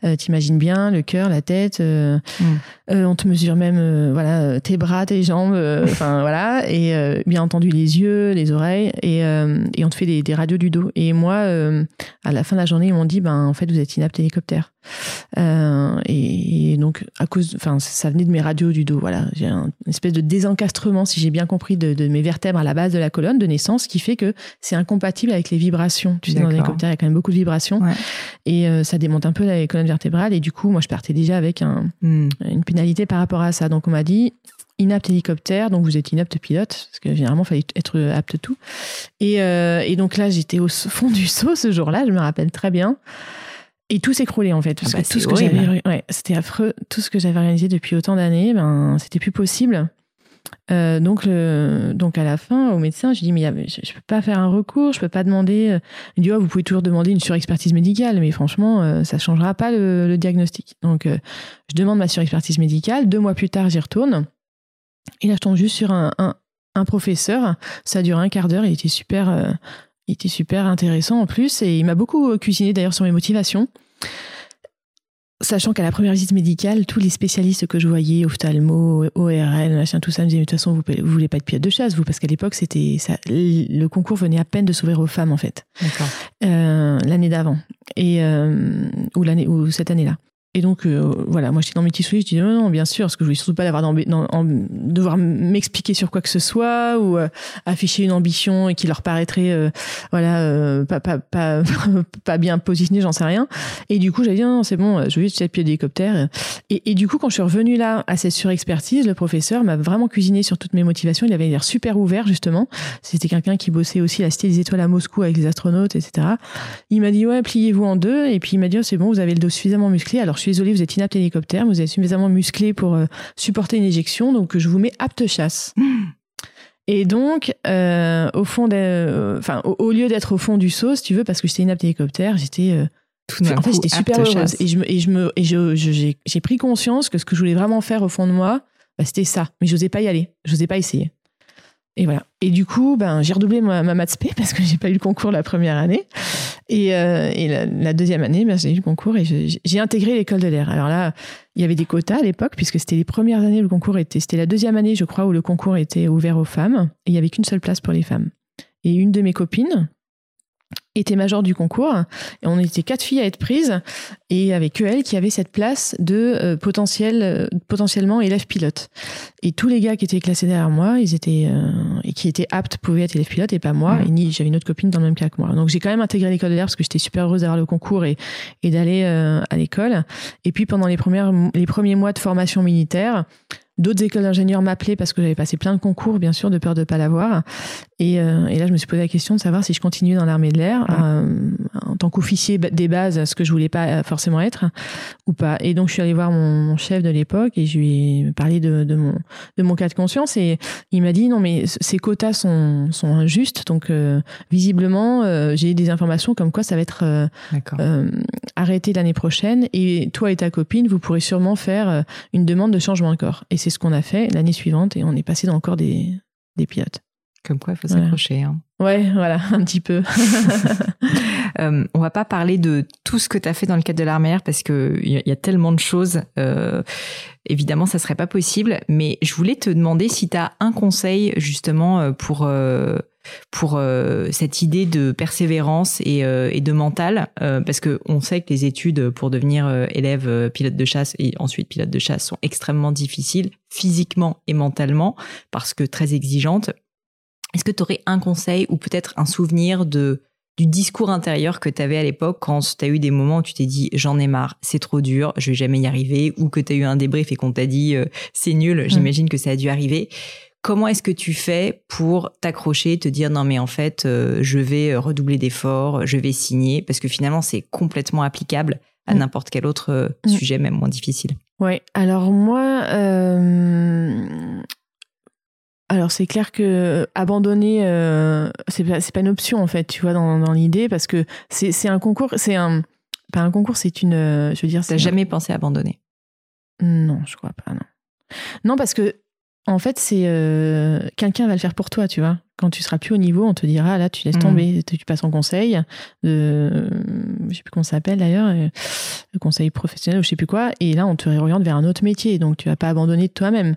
Euh, T'imagines bien le cœur, la tête. Euh, mm. euh, on te mesure même euh, voilà, tes bras, tes jambes. Euh, enfin, voilà. Et bien entendu, les yeux, les oreilles. Et, et on te fait des, des, radios du dos. Et moi, à la fin de la journée, ils m'ont dit ben, en fait, vous êtes inapte hélicoptère. Et, et, donc, à cause, enfin, ça venait de mes radios du dos. Voilà. J'ai un, une espèce de désencastrement, si j'ai bien compris, de, de mes vertèbres à la base de la colonne de naissance qui fait que c'est incompatible avec les vibrations. Tu sais, dans l'hélicoptère, il y a quand même beaucoup de vibrations. Et euh, ça démonte un peu la colonne vertébrale. Et du coup, moi, je partais déjà avec un, hmm. une pénalité par rapport à ça. Donc, on m'a dit, inapte hélicoptère, donc vous êtes inapte pilote, parce que généralement, il fallait être apte tout. Et, euh, et donc là, j'étais au fond du saut ce jour-là, je me rappelle très bien. Et tout s'écroulait en fait. Parce ah bah, tout ce que j'avais, ouais, c'était affreux. Tout ce que j'avais réalisé depuis autant d'années, ben, c'était plus possible. Euh, donc, le, donc à la fin, au médecin, je dis mais je, je peux pas faire un recours, je peux pas demander. Euh. Il dit oh, vous pouvez toujours demander une surexpertise médicale, mais franchement, euh, ça changera pas le, le diagnostic. Donc, euh, je demande ma surexpertise médicale. Deux mois plus tard, j'y retourne. Et là, je tombe juste sur un, un, un professeur. Ça dure un quart d'heure. Il était super, euh, il était super intéressant en plus, et il m'a beaucoup cuisiné d'ailleurs sur mes motivations. Sachant qu'à la première visite médicale, tous les spécialistes que je voyais, ophtalmo, ORL, machin, tout ça, me disaient, de toute façon, vous, vous voulez pas de pilote de chasse, vous, parce qu'à l'époque, c'était ça, le concours venait à peine de s'ouvrir aux femmes, en fait. Euh, l'année d'avant. Et, euh, ou l'année, ou cette année-là. Et donc, euh, voilà, moi, j'étais dans mes petits souliers, je dis non, non, bien sûr, parce que je voulais surtout pas d'avoir devoir m'expliquer sur quoi que ce soit ou euh, afficher une ambition et qui leur paraîtrait, euh, voilà, pas, pas, pas, pas bien positionné, j'en sais rien. Et du coup, j'avais dit non, c'est bon, je veux juste pied d'hélicoptère. Et, du coup, quand je suis revenue là à cette surexpertise, le professeur m'a vraiment cuisiné sur toutes mes motivations. Il avait l'air super ouvert, justement. C'était quelqu'un qui bossait aussi la Cité des Étoiles à Moscou avec les astronautes, etc. Il m'a dit, ouais, pliez-vous en deux. Et puis, il m'a dit, oh, c'est bon, vous avez le dos suffisamment musclé. Alors, suis désolée, vous êtes inapte hélicoptère, vous êtes suffisamment musclé pour euh, supporter une éjection, donc je vous mets apte chasse. Et donc, euh, au fond, euh, enfin, au, lieu d'être au fond du saut, si tu veux, parce que j'étais inapte hélicoptère, j'étais en fait, j'étais super heureuse. Et je et je me, et je, j'ai pris conscience que ce que je voulais vraiment faire au fond de moi, bah, c'était ça. Mais je n'osais pas y aller. Je n'osais pas essayer. Et voilà. Et du coup, ben, j'ai redoublé ma, ma maths parce que j'ai pas eu le concours la première année. Et, euh, et la, deuxième année, ben, j'ai eu le concours et j'ai intégré l'école de l'air. Alors là, il y avait des quotas à l'époque puisque c'était les premières années où le concours était. C'était la deuxième année, je crois, où le concours était ouvert aux femmes et il y avait qu'une seule place pour les femmes. Et une de mes copines, était major du concours et on était quatre filles à être prises et avec eux elle qui avait cette place de euh, potentiel euh, potentiellement élève pilote et tous les gars qui étaient classés derrière moi ils étaient euh, et qui étaient aptes pouvaient être élèves pilotes et pas moi. Et ni j'avais une autre copine dans le même cas que moi. Donc j'ai quand même intégré l'école de l'air parce que j'étais super heureuse d'avoir le concours et, et d'aller à l'école. Et puis pendant les premières les premiers mois de formation militaire D'autres écoles d'ingénieurs m'appelaient parce que j'avais passé plein de concours, bien sûr, de peur de ne pas l'avoir. Et, euh, et, là, je me suis posé la question de savoir si je continuais dans l'armée de l'air euh, en tant qu'officier des bases, ce que je voulais pas forcément être ou pas. Et donc, je suis allée voir mon, chef de l'époque et je lui ai parlé de, de, mon, de mon cas de conscience. Et il m'a dit non, mais ces quotas sont, sont injustes. Donc, euh, visiblement, j'ai des informations comme quoi ça va être arrêté l'année prochaine. Et toi et ta copine, vous pourrez sûrement faire une demande de changement de corps. Et c'est ce qu'on a fait l'année suivante et on est passé dans le corps des, des pilotes. Comme quoi, il faut s'accrocher. Hein. Ouais, voilà, un petit peu. euh, on va pas parler de tout ce que tu as fait dans le cadre de l'armée parce que il y, a tellement de choses. Euh, évidemment, ça serait pas possible. Mais je voulais te demander si tu as un conseil justement euh, pour euh, pour euh, cette idée de persévérance et, euh, et de mental, euh, parce que on sait que les études pour devenir élève pilote de chasse et ensuite pilote de chasse sont extrêmement difficiles physiquement et mentalement, parce que très exigeantes. Est-ce que tu aurais un conseil ou peut-être un souvenir de du discours intérieur que tu avais à l'époque quand tu as eu des moments où tu t'es dit j'en ai marre, c'est trop dur, je vais jamais y arriver, ou que tu as eu un débrief et qu'on t'a dit c'est nul, mmh. j'imagine que ça a dû arriver. Comment est-ce que tu fais pour t'accrocher, te dire non mais en fait euh, je vais redoubler d'efforts, je vais signer? Parce que finalement c'est complètement applicable à mm. n'importe quel autre euh, mm. sujet même moins difficile. Ouais. Alors moi, euh, alors c'est clair que abandonner, c'est pas, pas une option en fait, tu vois dans, dans l'idée parce que c'est un concours, c'est un pas un concours, c'est une, je veux dire. T'as jamais pensé abandonner? Non, je crois pas non. Non parce que en fait, c'est euh, quelqu'un va le faire pour toi, tu vois quand tu seras plus au niveau, on te dira là, tu laisses mm. tomber, tu passes en conseil, de, je sais plus comment ça s'appelle d'ailleurs, euh, le conseil professionnel ou je sais plus quoi, et là on te réoriente vers un autre métier, donc tu vas pas abandonner de toi-même.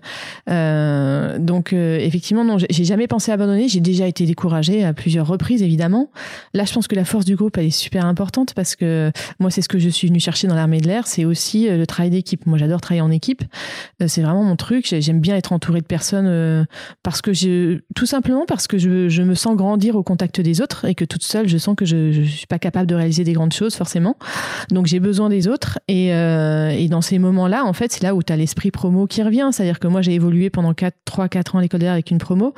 Euh, donc euh, effectivement non, j'ai jamais pensé abandonner, j'ai déjà été découragée à plusieurs reprises évidemment. Là, je pense que la force du groupe elle est super importante parce que moi c'est ce que je suis venue chercher dans l'armée de l'air, c'est aussi le travail d'équipe. Moi j'adore travailler en équipe, c'est vraiment mon truc. J'aime bien être entourée de personnes parce que j'ai tout simplement parce que je, me sens grandir au contact des autres et que toute seule, je sens que je ne suis pas capable de réaliser des grandes choses forcément. Donc j'ai besoin des autres. Et, euh, et dans ces moments-là, en fait, c'est là où tu as l'esprit promo qui revient. C'est-à-dire que moi, j'ai évolué pendant 4, 3, 4 ans à l'école d'air avec une promo,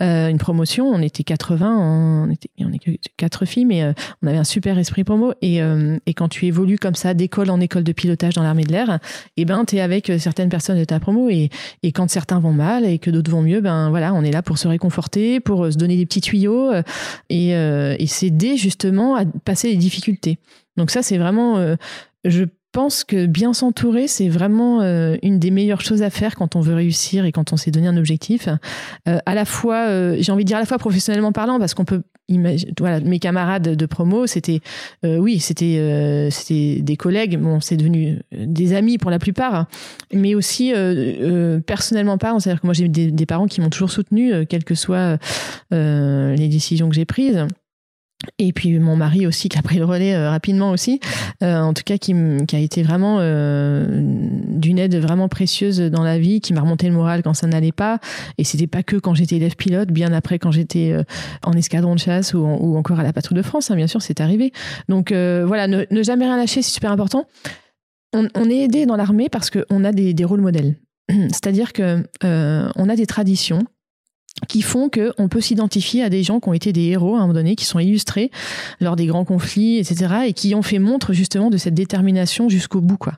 euh, une promotion. On était 80, on était, on que 4 filles, mais euh, on avait un super esprit promo. Et, et quand tu évolues comme ça d'école en école de pilotage dans l'armée de l'air, et eh ben, tu es avec certaines personnes de ta promo. Et, et quand certains vont mal et que d'autres vont mieux, ben voilà, on est là pour se réconforter, pour euh, se donner des petits tuyaux euh, euh, et s'aider justement à passer les difficultés. Donc ça, c'est vraiment, je pense que bien s'entourer, c'est vraiment une des meilleures choses à faire quand on veut réussir et quand on s'est donné un objectif. à la fois, j'ai envie de dire à la fois professionnellement parlant, parce qu'on peut voilà, mes camarades de promo, c'était, oui, c'était, c'était des collègues. Bon, c'est devenu des amis pour la plupart, mais aussi personnellement parlant. C'est-à-dire que moi, j'ai des, des parents qui m'ont toujours soutenu, quelles que soient les décisions que j'ai prises et puis mon mari aussi qui a pris le relais euh, rapidement aussi euh, en tout cas qui, a été vraiment euh, d'une aide vraiment précieuse dans la vie qui m'a remonté le moral quand ça n'allait pas. Et c'était pas que quand j'étais élève pilote bien après quand j'étais en escadron de chasse ou, encore à la patrouille de France hein, bien sûr c'est arrivé. Donc voilà ne, jamais rien lâcher c'est super important. On, on est aidé dans l'armée parce qu'on a des, des rôles modèles. C'est-à-dire que on a des traditions qui font qu'on peut s'identifier à des gens qui ont été des héros à un moment donné, qui sont illustrés lors des grands conflits, etc., et qui ont fait montre justement de cette détermination jusqu'au bout, quoi.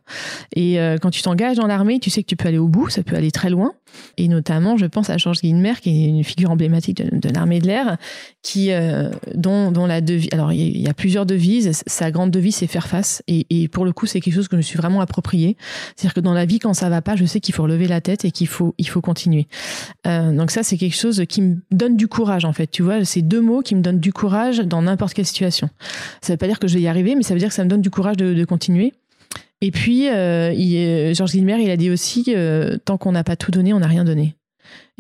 Et euh, quand tu t'engages dans l'armée, tu sais que tu peux aller au bout, ça peut aller très loin. Et notamment, je pense à Georges Guilmer, qui est une figure emblématique de, l'armée de l'air, qui euh, dont, dont la devise. Alors, il y, a plusieurs devises. Sa grande devise, c'est faire face. Et, pour le coup, c'est quelque chose que je me suis vraiment approprié. C'est-à-dire que dans la vie, quand ça va pas, je sais qu'il faut relever la tête et qu'il faut il faut continuer. Euh, donc ça, c'est quelque chose qui me donne du courage en fait. Tu vois, c'est deux mots qui me donnent du courage dans n'importe quelle situation. Ça veut pas dire que je vais y arriver, mais ça veut dire que ça me donne du courage de, continuer. Et puis, euh, il, Georges Guilmer, il a dit aussi, euh, tant qu'on n'a pas tout donné, on n'a rien donné.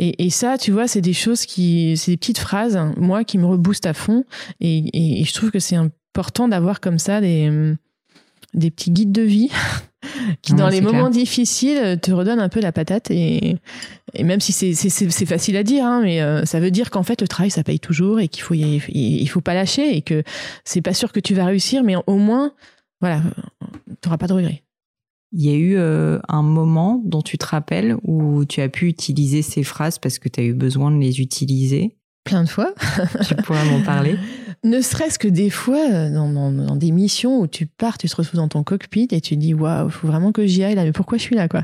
Et, ça, tu vois, c'est des choses qui, c'est des petites phrases, moi, qui me reboostent à fond. Et, et je trouve que c'est important d'avoir comme ça des, des petits guides de vie qui, dans les moments difficiles, te redonnent un peu la patate. Et, et même si c'est facile à dire, hein, mais euh, ça veut dire qu'en fait, le travail, ça paye toujours et qu'il faut, il faut pas lâcher et que c'est pas sûr que tu vas réussir, mais au moins, voilà, tu n'auras pas de regrets. Il y a eu euh, un moment dont tu te rappelles où tu as pu utiliser ces phrases parce que tu as eu besoin de les utiliser? Plein de fois. tu pourrais m'en parler ne serait-ce que des fois, euh, dans, des missions où tu pars, tu te retrouves dans ton cockpit et tu te dis, waouh, faut vraiment que j'y aille là, mais pourquoi je suis là, quoi?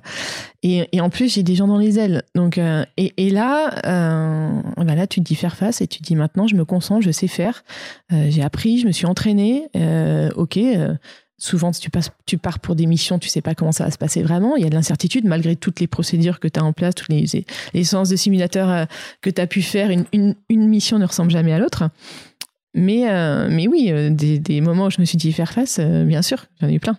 Et, en plus, j'ai des gens dans les ailes. Donc, euh, et, là, euh, bah là, tu te dis faire face et tu te dis maintenant, je me concentre, je sais faire. j'ai appris, je me suis entraînée. ok. Souvent, tu, pars pour des missions, tu sais pas comment ça va se passer vraiment. Il y a de l'incertitude, malgré toutes les procédures que tu as en place, toutes les, les séances de simulateur que tu as pu faire. Une, mission ne ressemble jamais à l'autre. Mais, euh, mais oui, euh, des, moments où je me suis dit faire face, euh, bien sûr, j'en ai eu plein.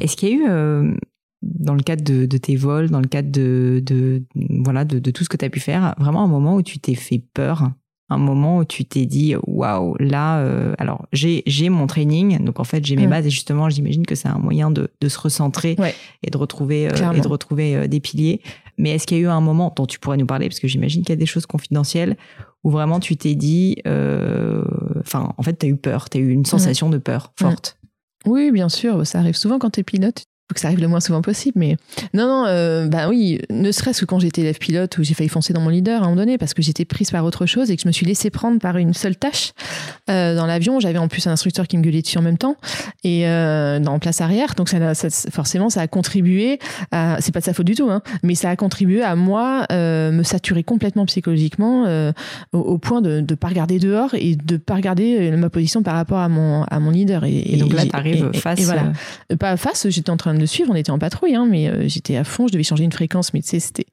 Est-ce qu'il y a eu, dans le cadre de, tes vols, dans le cadre de, de voilà, de, tout ce que tu as pu faire, vraiment un moment où tu t'es fait peur? Un moment où tu t'es dit waouh là alors j'ai j'ai mon training donc en fait j'ai mes mm. bases et justement j'imagine que c'est un moyen de, de se recentrer et de retrouver et de retrouver des piliers. Mais est-ce qu'il y a eu un moment dont tu pourrais nous parler parce que j'imagine qu'il y a des choses confidentielles où vraiment tu t'es dit, euh, enfin, en fait, tu as eu peur, tu as eu une sensation de peur forte? Oui, bien sûr, ça arrive souvent quand tu es pilote faut que ça arrive le moins souvent possible. Mais non, non, euh, bah oui, ne serait-ce que quand j'étais élève pilote où j'ai failli foncer dans mon leader à un moment donné parce que j'étais prise par autre chose et que je me suis laissée prendre par une seule tâche euh, dans l'avion. J'avais en plus un instructeur qui me gueulait dessus en même temps et euh, en place arrière. Donc ça, forcément, ça a contribué. À, c'est pas de sa faute du tout, hein, mais ça a contribué à moi euh, me saturer complètement psychologiquement euh, au, point de ne pas regarder dehors et de pas regarder ma position par rapport à mon à mon leader. Et, et donc là, t'arrives face. Et voilà, pas face. J'étais en train de de suivre. On était en patrouille, hein, mais euh, j'étais à fond. Je devais changer une fréquence, mais tu sais, c'était,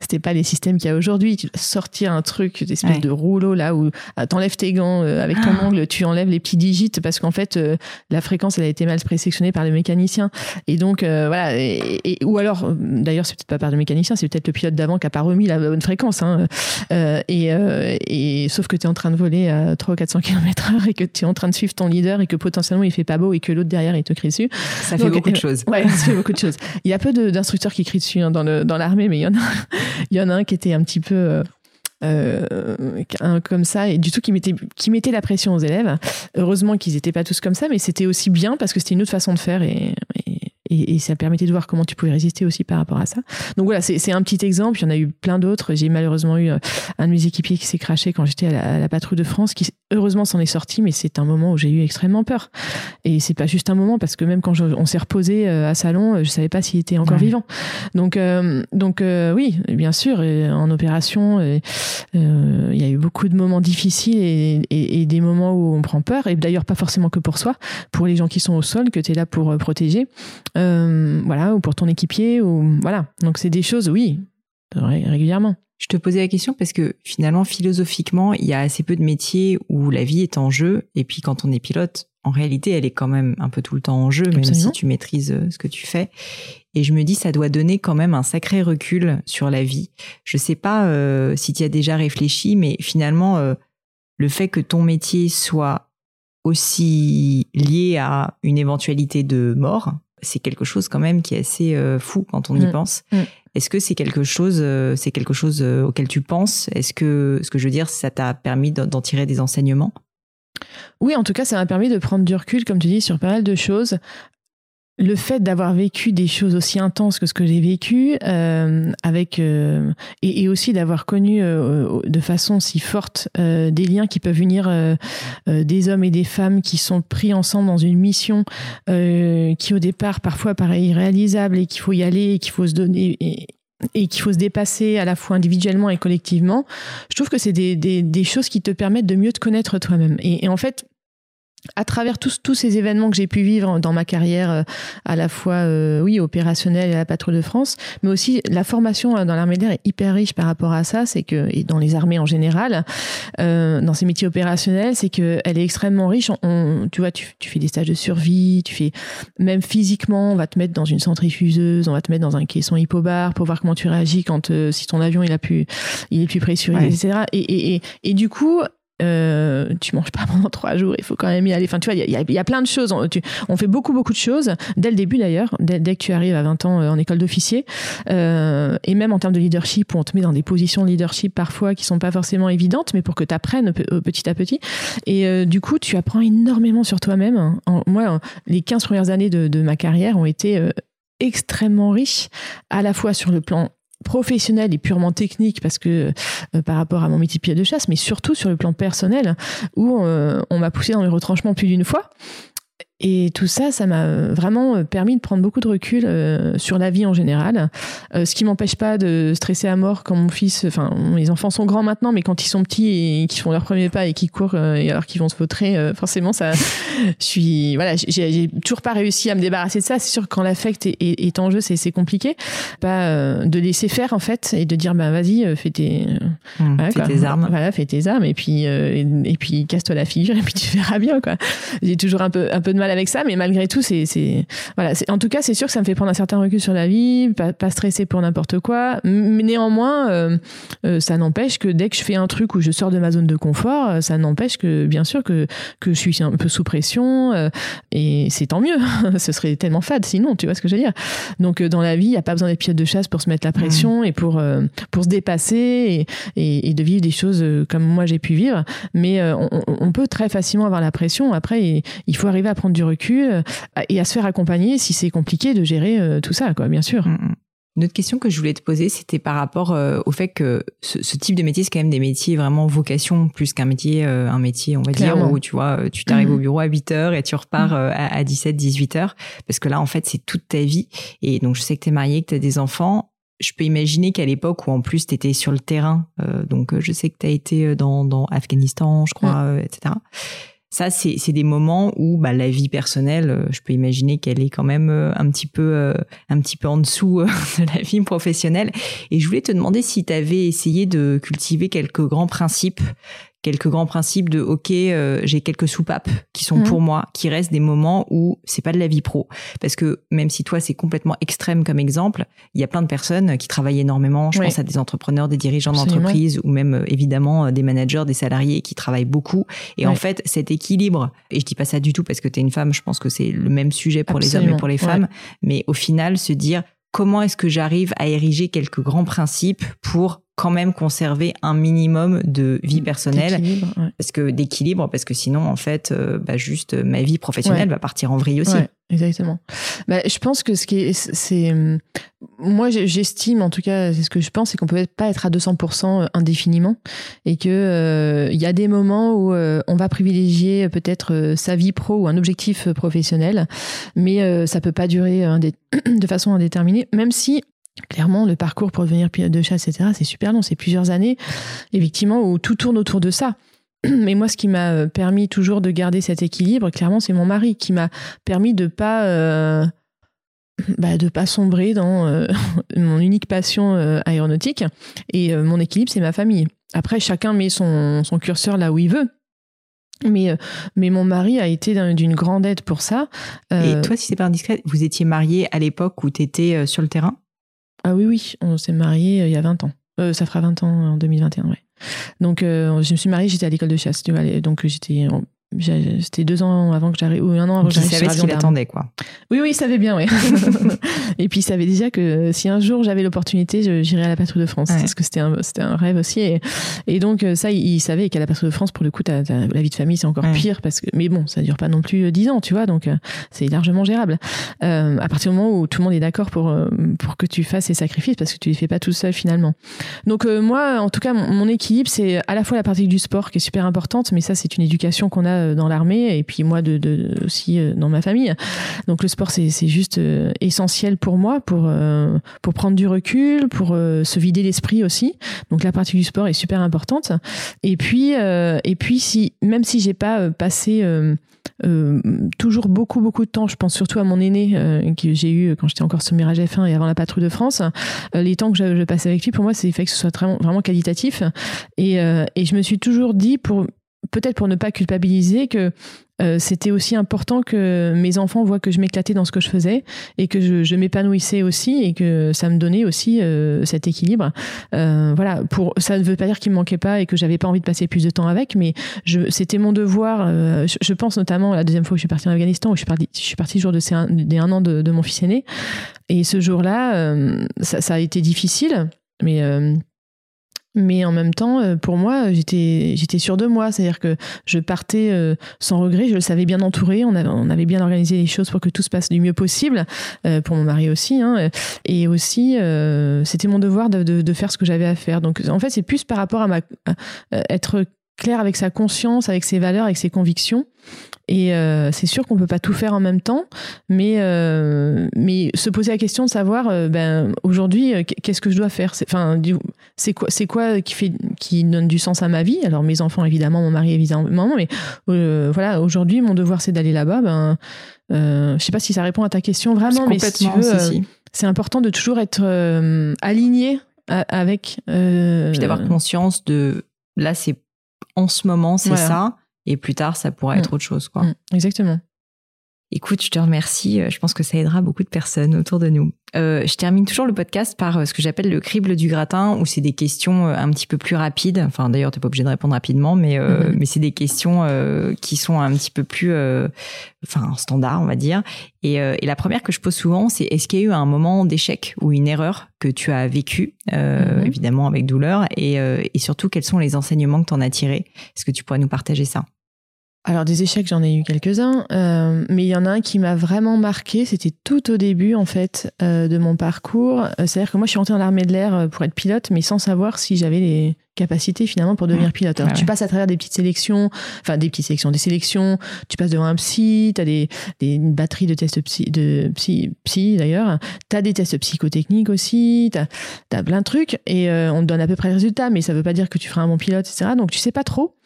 c'était pas les systèmes qu'il y a aujourd'hui. Tu dois sortir un truc, des espèces de rouleau là où ah, t'enlèves tes gants euh, avec ton ah. ongle, tu enlèves les petits digits parce qu'en fait, euh, la fréquence, elle a été mal présélectionnée par le mécanicien. Et donc, voilà. Et, ou alors, d'ailleurs, c'est peut-être pas par le mécanicien, c'est peut-être le pilote d'avant qui a pas remis la bonne fréquence. Hein. et, et sauf que tu es en train de voler à 300 ou 400 km heure et que tu es en train de suivre ton leader et que potentiellement il fait pas beau et que l'autre derrière il te crie dessus. Ça fait beaucoup de choses. Ouais, Il y a peu d'instructeurs qui crient dessus hein, dans l'armée, mais il y, en a, un qui était un petit peu. Euh, euh, comme ça et du tout qui mettait la pression aux élèves heureusement qu'ils n'étaient pas tous comme ça mais c'était aussi bien parce que c'était une autre façon de faire et, ça permettait de voir comment tu pouvais résister aussi par rapport à ça. Donc voilà, c'est un petit exemple. Il y en a eu plein d'autres. J'ai malheureusement eu euh, un de mes équipiers qui s'est craché quand j'étais à, la patrouille de France, qui heureusement s'en est sorti, mais c'est un moment où j'ai eu extrêmement peur. Et c'est pas juste un moment parce que même quand on s'est reposé euh, à Salon, euh, je savais pas s'il était encore vivant. Donc donc oui, bien sûr, en opération, il y a eu beaucoup de moments difficiles et, et, des moments où on prend peur. Et d'ailleurs pas forcément que pour soi, pour les gens qui sont au sol que tu es là pour protéger. Euh, voilà, ou pour ton équipier, ou voilà. Donc c'est des choses, oui, régulièrement. Je te posais la question parce que finalement, philosophiquement, il y a assez peu de métiers où la vie est en jeu. Et puis quand on est pilote, en réalité, elle est quand même un peu tout le temps en jeu, même si tu maîtrises euh, ce que tu fais. Et je me dis, ça doit donner quand même un sacré recul sur la vie. Je sais pas euh, si tu as déjà réfléchi, mais finalement, euh, le fait que ton métier soit aussi lié à une éventualité de mort, c'est quelque chose quand même qui est assez fou quand on y mm. pense. Mm. Est-ce que c'est quelque chose, c'est quelque chose auquel tu penses? Est-ce que, ce que je veux dire, ça t'a permis d'en tirer des enseignements? Oui, en tout cas, ça m'a permis de prendre du recul, comme tu dis, sur pas mal de choses. Le fait d'avoir vécu des choses aussi intenses que ce que j'ai vécu, euh, avec euh, et, aussi d'avoir connu euh, de façon si forte des liens qui peuvent unir des hommes et des femmes qui sont pris ensemble dans une mission qui au départ parfois paraît irréalisable et qu'il faut y aller, et qu'il faut se donner et, et qu'il faut se dépasser à la fois individuellement et collectivement, je trouve que c'est des, des, des, choses qui te permettent de mieux te connaître toi-même. Et, et, en fait, à travers tous, tous ces événements que j'ai pu vivre dans ma carrière, euh, à la fois euh, oui opérationnelle et à la patrouille de France, mais aussi la formation euh, dans l'armée de l'air est hyper riche par rapport à ça. C'est que et dans les armées en général, euh, dans ces métiers opérationnels, c'est que elle est extrêmement riche. On, tu vois, tu, tu, fais des stages de survie, tu fais même physiquement, on va te mettre dans une centrifugeuse, on va te mettre dans un caisson hypobar pour voir comment tu réagis quand si ton avion il a pu, il est plus pressurisé, etc. Et, et, et, et du coup, euh, tu manges pas pendant trois jours, il faut quand même y aller. Enfin, tu vois, il y, a, plein de choses. On, on, fait beaucoup, beaucoup de choses dès le début d'ailleurs, dès, que tu arrives à 20 ans euh, en école d'officier. Euh, et même en termes de leadership, où on te met dans des positions de leadership parfois qui sont pas forcément évidentes, mais pour que tu apprennes petit à petit. Et du coup, tu apprends énormément sur toi-même. Moi, les 15 premières années de, de ma carrière ont été extrêmement riches, à la fois sur le plan professionnel et purement technique parce que euh, par rapport à mon métier de chasse, mais surtout sur le plan personnel où euh, on m'a poussé dans les retranchements plus d'une fois et tout ça, ça m'a vraiment euh, permis de prendre beaucoup de recul euh, sur la vie en général. Euh, ce qui m'empêche pas de stresser à mort quand mon fils, enfin, mes enfants sont grands maintenant, mais quand ils sont petits et qu'ils font leur premier pas et qu'ils courent et alors qu'ils vont se vautrer, forcément, ça, je suis, voilà, j'ai toujours pas réussi à me débarrasser de ça. C'est sûr que quand l'affect est, est, en jeu, c'est compliqué. Pas de laisser faire en fait et de dire bah vas-y, fais tes, mmh, fais tes armes. Voilà, fais tes armes et puis et, et, puis casse-toi la figure et puis tu verras bien quoi. J'ai toujours un peu un peu de mal avec ça, mais malgré tout, c'est, c'est, voilà. En tout cas, c'est sûr que ça me fait prendre un certain recul sur la vie, pas, pas stresser pour n'importe quoi. Mais néanmoins, euh, euh, ça n'empêche que dès que je fais un truc où je sors de ma zone de confort, euh, ça n'empêche que, bien sûr, que, que je suis un peu sous pression, et c'est tant mieux. Ce serait tellement fade sinon, tu vois ce que je veux dire. Donc, dans la vie, il n'y a pas besoin d'être pilote de chasse pour se mettre la pression mmh. et pour, pour se dépasser et, et, de vivre des choses comme moi j'ai pu vivre. Mais on, on, peut très facilement avoir la pression. Après, il faut arriver à prendre du recul euh, et à se faire accompagner si c'est compliqué de gérer euh, tout ça, quoi, bien sûr. Mm, mm. Une autre question que je voulais te poser, c'était par rapport euh, au fait que ce, type de métier, c'est quand même des métiers vraiment vocation, plus qu'un métier, un métier, on va dire, où tu vois, tu t'arrives au mm. bureau à 8 heures et tu repars à, à 17, 18 heures. Parce que là, en fait, c'est toute ta vie. Et donc, je sais que tu es marié, que tu as des enfants. Je peux imaginer qu'à l'époque où en plus tu étais sur le terrain, donc je sais que tu as été dans, dans Afghanistan, je crois, etc ça c'est des moments où bah, la vie personnelle euh, je peux imaginer qu'elle est quand même euh, un petit peu euh, un petit peu en dessous de la vie professionnelle. Et je voulais te demander si tu avais essayé de cultiver quelques grands principes quelques grands principes de ok euh, j'ai quelques soupapes qui sont pour mhm. moi qui restent des moments où c'est pas de la vie pro. Parce que même si toi c'est complètement extrême comme exemple il y a plein de personnes qui travaillent énormément. Je pense à des entrepreneurs des dirigeants d'entreprise ou même euh, évidemment euh, des managers des salariés qui travaillent beaucoup. Et en fait cet équilibre et je dis pas ça du tout parce que tu es une femme je pense que c'est le même sujet pour les hommes et pour les femmes. Mais au final se dire comment est-ce que j'arrive à ériger quelques grands principes pour quand même conserver un minimum de vie personnelle. parce que d'équilibre parce que sinon en fait euh, bah, juste ma vie professionnelle va partir en vrille aussi. Exactement. Bah, je pense que ce qui est c'est moi j'estime en tout cas c'est ce que je pense c'est qu'on peut pas être à 200% indéfiniment. Et que euh, il y a des moments où euh, on va privilégier peut-être sa vie pro ou un objectif professionnel. Mais ça peut pas durer de façon indéterminée. Même si Clairement, le parcours pour devenir pilote de chasse, etc., c'est super long. C'est plusieurs années, effectivement, où tout tourne autour de ça. Mais moi, ce qui m'a euh, permis toujours de garder cet équilibre, clairement, c'est mon mari qui m'a permis de pas euh, bah, de pas sombrer dans euh, mon unique passion euh, aéronautique. Et mon équilibre, c'est ma famille. Après, chacun met son, son curseur là où il veut. Mais, mais mon mari a été d'une grande aide pour ça. Et toi, si c'est pas indiscret, vous étiez marié à l'époque où tu étais sur le terrain? Ah oui, oui, on s'est marié il y a 20 ans. ça fera 20 ans en 2021, ouais. Donc, je me suis mariée, j'étais à l'école de chasse, tu vois, donc j'étais c'était deux ans avant que j'arrive, ou un an avant que j'arrive. Il savait ce qu'il attendait, quoi. Oui, oui, il savait bien, oui. et puis, il savait déjà que si un jour j'avais l'opportunité, j'irais à la patrouille de France. Parce que c'était un, c'était un rêve aussi. Et, et donc, ça, il, savait qu'à la patrouille de France, pour le coup, la vie de famille, c'est encore pire. Parce que, mais bon, ça dure pas non plus dix ans, tu vois. Donc, euh, c'est largement gérable. Euh, à partir du moment où tout le monde est d'accord pour, euh, pour que tu fasses ces sacrifices, parce que tu les fais pas tout seul finalement. Donc, moi, en tout cas, mon, mon équilibre, c'est à la fois la partie du sport qui est super importante, mais ça, c'est une éducation qu'on a euh, dans l'armée et puis moi de, aussi euh, dans ma famille. Donc le sport c'est juste euh, essentiel pour moi pour pour prendre du recul, pour se vider l'esprit aussi. Donc la partie du sport est super importante. Et puis et puis si même si j'ai pas passé toujours beaucoup beaucoup de temps. Je pense surtout à mon aîné que j'ai eu quand j'étais encore sur Mirage F1 et avant la patrouille de France. les temps que je, passais avec lui, pour moi, c'est fait que ce soit vraiment, vraiment qualitatif. Et, et je me suis toujours dit pour peut-être pour ne pas culpabiliser que euh, c'était aussi important que mes enfants voient que je m'éclatais dans ce que je faisais et que je, je m'épanouissais aussi et que ça me donnait aussi euh, cet équilibre. Euh, voilà, pour ça ne veut pas dire qu'il me manquait pas et que j'avais pas envie de passer plus de temps avec, mais c'était mon devoir. Euh, je, je, pense notamment à la deuxième fois que je suis partie en Afghanistan où je suis partie, je suis partie le jour de un, des un an de, de, mon fils aîné et ce jour-là, euh, ça, ça, a été difficile, mais mais en même temps, euh, pour moi, j'étais j'étais sûre de moi, c'est-à-dire que je partais euh, sans regret, je le savais bien entouré, on avait, on avait bien organisé les choses pour que tout se passe du mieux possible, euh, pour mon mari aussi, hein, et aussi c'était mon devoir de, de, de, faire ce que j'avais à faire. Donc en fait, c'est plus par rapport à ma à être clair avec sa conscience, avec ses valeurs, avec ses convictions. Et euh, c'est sûr qu'on peut pas tout faire en même temps, mais euh, mais se poser la question de savoir, euh, ben aujourd'hui, qu'est-ce que je dois faire? Enfin, c'est quoi, c'est quoi qui fait, qui donne du sens à ma vie? Alors mes enfants évidemment, mon mari évidemment, mais voilà, aujourd'hui, mon devoir c'est d'aller là-bas. Ben, je sais pas si ça répond à ta question vraiment, mais si tu veux, c'est important de toujours être aligné avec. Puis d'avoir conscience de là, c'est en ce moment, c'est voilà. ça. Et plus tard, ça pourra être mmh. autre chose, quoi. Mmh, exactement. Écoute, je te remercie. Je pense que ça aidera beaucoup de personnes autour de nous. Euh, je termine toujours le podcast par euh, ce que j'appelle le crible du gratin, où c'est des questions euh, un petit peu plus rapides. Enfin, d'ailleurs, t'es pas obligé de répondre rapidement, mais euh, mm-hmm. mais c'est des questions euh, qui sont un petit peu plus, euh, enfin, standard, on va dire. Et, et, la première que je pose souvent, c'est est-ce qu'il y a eu un moment d'échec ou une erreur que tu as vécu, mm-hmm. évidemment avec douleur, et, et surtout quels sont les enseignements que tu en as tirés? Est-ce que tu pourrais nous partager ça? Alors des échecs, j'en ai eu quelques-uns, euh, mais il y en a un qui m'a vraiment marqué. C'était tout au début en fait euh, de mon parcours. Euh, c'est-à-dire que moi, je suis rentrée dans l'armée de l'air pour être pilote, mais sans savoir si j'avais les capacité finalement pour devenir pilote. Alors, tu passes à travers des petites sélections, enfin des petites sélections, des sélections, tu passes devant un psy, tu as des, des, une batterie de tests psy, de psy, psy d'ailleurs, tu as des tests psychotechniques aussi, tu as, plein de trucs et euh, on te donne à peu près le résultat, mais ça veut pas dire que tu feras un bon pilote, etc. Donc tu sais pas trop.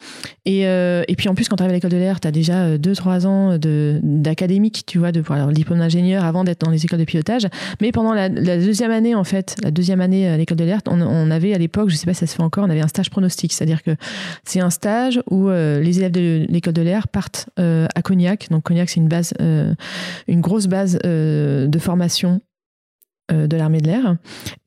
Et, euh, et puis en plus, quand tu arrives à l'école de l'air, tu as déjà 2-3 euh, ans d'académique, tu vois, de pour avoir le diplôme d'ingénieur avant d'être dans les écoles de pilotage. Mais pendant la, la, deuxième année, en fait, la deuxième année à l'école de l'air, on, on, avait à l'époque, je sais pas si ça se fait encore, on avait un stage pronostic, c'est-à-dire que c'est un stage où euh, les élèves de l'école de l'air partent euh, à Cognac. Donc Cognac, c'est une base, euh, une grosse base euh, de formation euh, de l'armée de l'air,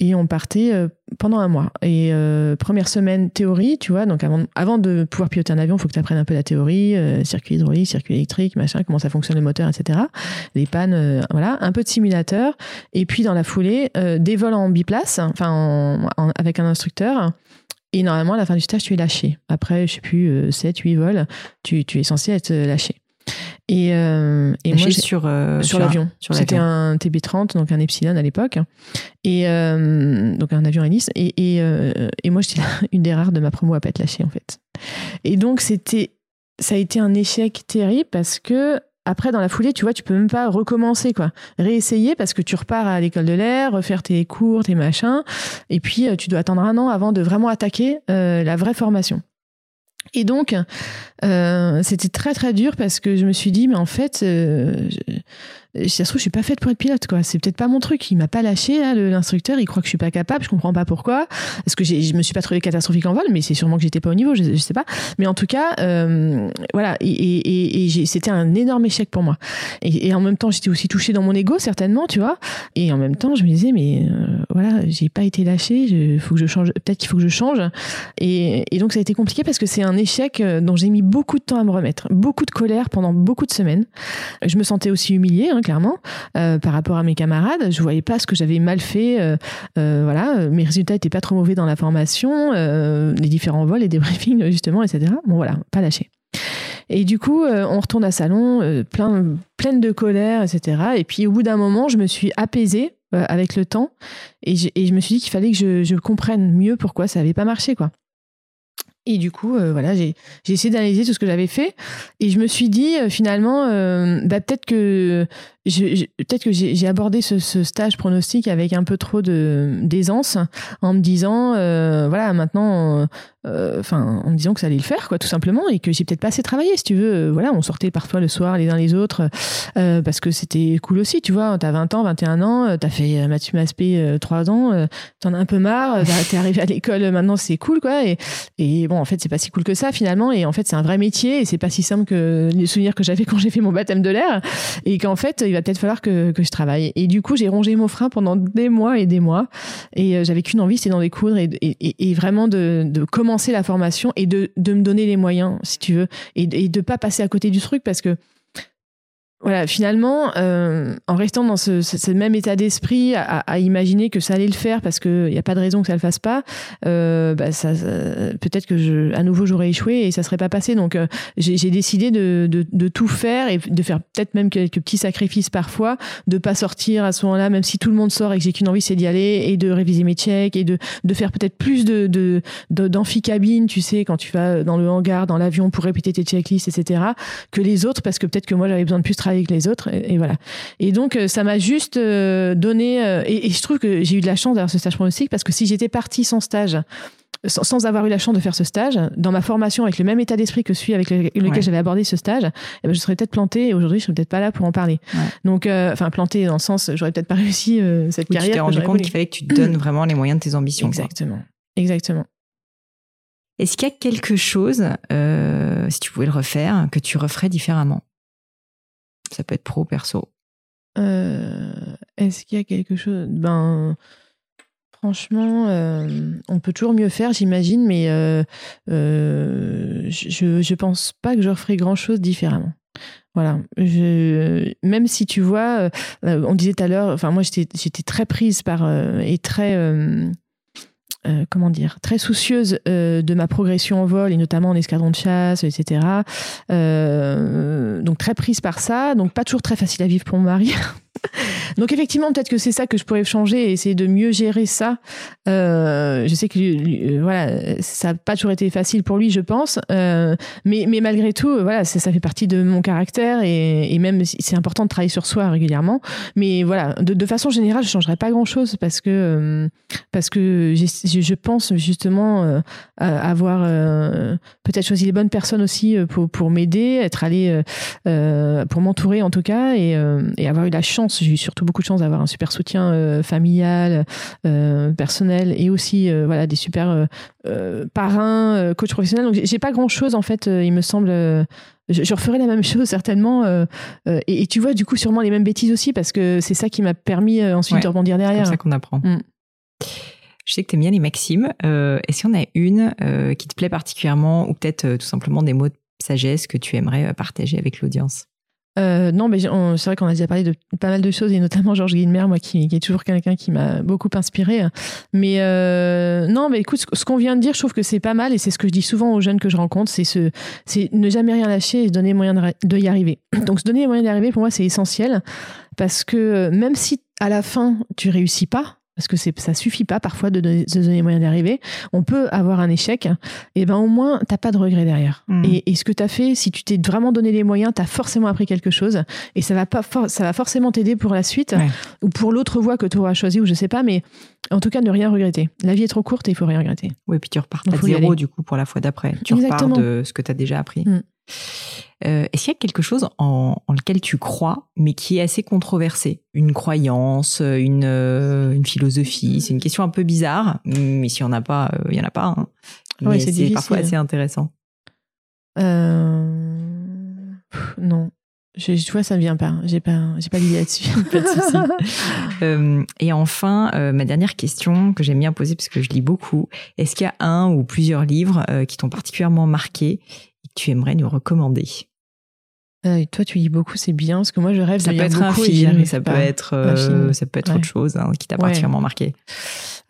et on partait pendant un mois. Et première semaine théorie, tu vois, donc avant, de pouvoir piloter un avion, il faut que tu apprennes un peu la théorie, circuit hydraulique, circuit électrique, machin, comment ça fonctionne le moteur, etc. Les pannes, voilà, un peu de simulateur, et puis dans la foulée, des vols en biplace, enfin en, en, avec un instructeur. Et normalement, à la fin du stage, tu es lâché. Après, je sais plus, 7, euh, 8 vols, tu, tu es censé être euh, lâché. Et, euh, et moi, sur, euh, sur l'avion. C'était un TB30, donc un Epsilon à l'époque. Et euh, donc un avion hélice. Et, et, et moi, j'étais une des rares de ma promo à pas être lâchée, en fait. Et donc, c'était, ça a été un échec terrible parce que après, dans la foulée, tu vois, tu peux même pas recommencer, quoi. Réessayer parce que tu repars à l'école de l'air, refaire tes cours, tes machins. Et puis, euh, tu dois attendre un an avant de vraiment attaquer euh, la vraie formation. Et donc, euh, c'était très très dur parce que je me suis dit, mais en fait, si ça se trouve, je suis pas faite pour être pilote, quoi. C'est peut-être pas mon truc. Il m'a pas lâché, l'instructeur. Il croit que je suis pas capable. Je comprends pas pourquoi. Est-ce que je me suis pas trouvée catastrophique en vol, mais c'est sûrement que j'étais pas au niveau. Je, je, sais pas. Mais en tout cas, euh, voilà. Et, c'était un énorme échec pour moi. Et, en même temps, j'étais aussi touchée dans mon ego, certainement, tu vois. Et en même temps, je me disais, mais euh, voilà, j'ai pas été lâchée. Il faut que je change. Peut-être qu'il faut que je change. Et, et donc, ça a été compliqué parce que c'est un échec euh, dont j'ai mis beaucoup de temps à me remettre, beaucoup de colère pendant beaucoup de semaines. Je me sentais aussi humiliée, hein, clairement, euh, par rapport à mes camarades. Je voyais pas ce que j'avais mal fait. Euh, euh, voilà, mes résultats étaient pas trop mauvais dans la formation, les différents vols, les débriefings, justement, etc. Bon, voilà, pas lâché. Et du coup, on retourne à salon, plein, pleine de colère, etc. Et puis, au bout d'un moment, je me suis apaisée avec le temps, et je, et je me suis dit qu'il fallait que je, je, comprenne mieux pourquoi ça n'avait pas marché, quoi. Et du coup, euh, voilà, j'ai essayé d'analyser tout ce que j'avais fait. Et je me suis dit, euh, finalement, euh, bah, peut-être que peut-être que j'ai abordé ce, stage pronostic avec un peu trop d'aisance en me disant euh, voilà maintenant euh, enfin en me disant que ça allait le faire quoi tout simplement et que j'ai peut-être pas assez travaillé si tu veux. Euh, voilà on sortait parfois le soir les uns les autres parce que c'était cool aussi tu vois t'as 20 ans 21 ans t'as fait Mathieu Maspé 3 ans t'en as un peu marre t'es arrivé à l'école maintenant c'est cool quoi et bon en fait c'est pas si cool que ça finalement et en fait c'est un vrai métier et c'est pas si simple que les souvenirs que j'avais quand j'ai fait mon baptême de l'air et qu'en fait il va peut-être falloir que, que, je travaille. Et du coup, j'ai rongé mon frein pendant des mois et des mois. Et euh, j'avais qu'une envie, c'était d'en découdre et, et, et, vraiment de, de, commencer la formation et de, de me donner les moyens, si tu veux, et, et de pas passer à côté du truc parce que voilà, finalement, euh, en restant dans ce, ce, même état d'esprit, à, à, imaginer que ça allait le faire parce qu'il n'y a pas de raison que ça le fasse pas, euh, bah ça, peut-être que je, à nouveau j'aurais échoué et ça serait pas passé. Donc euh, j'ai décidé de, de, de, tout faire et de faire peut-être même quelques petits sacrifices parfois, de pas sortir à ce moment-là, même si tout le monde sort et que j'ai qu'une envie, c'est d'y aller et de réviser mes checks et de, de faire peut-être plus de d'amphi-cabine, tu sais, quand tu vas dans le hangar, dans l'avion pour répéter tes checklists, etc., que les autres parce que peut-être que moi j'avais besoin de plus travailler avec les autres. Et, voilà. Et donc, euh, ça m'a juste euh, donné. Euh, et, je trouve que j'ai eu de la chance d'avoir ce stage pronostic parce que si j'étais partie sans stage, sans, avoir eu la chance de faire ce stage, dans ma formation avec le même état d'esprit que celui avec lequel j'avais abordé ce stage, eh ben, je serais peut-être plantée et aujourd'hui je serais peut-être pas là pour en parler. Donc, enfin plantée dans le sens, j'aurais peut-être pas réussi cette carrière. Tu t'es rendu compte qu'il fallait que tu te donnes vraiment les moyens de tes ambitions. Exactement, exactement. Est-ce qu'il y a quelque chose, si tu pouvais le refaire, que tu referais différemment? Ça peut être pro, perso. Euh, est-ce qu'il y a quelque chose Ben, franchement, euh, on peut toujours mieux faire, j'imagine, mais euh, je, je pense pas que je referais grand chose différemment. Voilà. Même si tu vois, on disait tout à l'heure, enfin moi j'étais très prise par et très euh, comment dire, très soucieuse euh, de ma progression en vol et notamment en escadron de chasse, etc. Euh, donc très prise par ça, donc pas toujours très facile à vivre pour mon mari. Donc effectivement, peut-être que c'est ça que je pourrais changer et essayer de mieux gérer ça. Euh, je sais que euh, voilà, ça n'a pas toujours été facile pour lui, je pense, euh, mais, mais malgré tout, voilà, ça, fait partie de mon caractère et, même c'est important de travailler sur soi régulièrement. Mais voilà, de, de façon générale, je changerais pas grand-chose parce que parce que je pense justement avoir peut-être choisi les bonnes personnes aussi pour pour m'aider, être allé pour m'entourer en tout cas et avoir eu la chance j'ai eu surtout beaucoup de chance d'avoir un super soutien euh, familial, euh, personnel et aussi euh, voilà des super parrains, coach professionnels. Donc j'ai pas grand chose en fait, il me semble. Je, referai la même chose certainement. Et, tu vois, du coup, sûrement les mêmes bêtises aussi, parce que c'est ça qui m'a permis ensuite de rebondir derrière. C'est ça qu'on apprend. Mm. Je sais que tu aimes bien les maximes. Est-ce qu'il y en a une qui te plaît particulièrement, ou peut-être tout simplement des mots de sagesse que tu aimerais partager avec l'audience? Euh, non, mais c'est vrai qu'on a déjà parlé de pas mal de choses, et notamment Georges Guilmer, moi, qui, est toujours quelqu'un qui m'a beaucoup inspiré. Mais euh, non, mais écoute, ce, qu'on vient de dire, je trouve que c'est pas mal, et c'est ce que je dis souvent aux jeunes que je rencontre, c'est ce, ne jamais rien lâcher et se donner les moyens de, y arriver. Donc, se donner les moyens d'y arriver, pour moi, c'est essentiel, parce que même si à la fin tu réussis pas, parce que c'est ça suffit pas parfois de, donner, de donner les moyens d'arriver. On peut avoir un échec, et ben au moins t'as pas de regret derrière. Mm. Et, ce que tu as fait, si tu t'es vraiment donné les moyens, tu as forcément appris quelque chose, et ça va pas ça va forcément t'aider pour la suite ou pour l'autre voie que tu auras choisi ou je sais pas, mais en tout cas ne rien regretter. La vie est trop courte et il faut rien regretter. Oui, puis tu repars à zéro du coup pour la fois d'après. Tu repars de ce que tu as déjà appris. Mm. Euh, est-ce qu'il y a quelque chose en, lequel tu crois, mais qui est assez controversé? Une croyance, une, euh, une philosophie? C'est une question un peu bizarre, mais s'il n'y en a pas, il n'y en a pas. Hein. Oui, c'est parfois assez intéressant. non. Je, tu vois, ça ne vient pas. J'ai pas, j'ai pas d'idée là-dessus. pas de souci. Euh, et enfin, euh, ma dernière question que j'aime bien poser parce que je lis beaucoup. Est-ce qu'il y a un ou plusieurs livres euh, qui t'ont particulièrement marqué? Tu aimerais nous recommander toi, tu lis beaucoup, c'est bien, parce que moi, je rêve ça de peut être un film, ça peut être, ça peut être autre chose hein, qui t'a particulièrement marqué.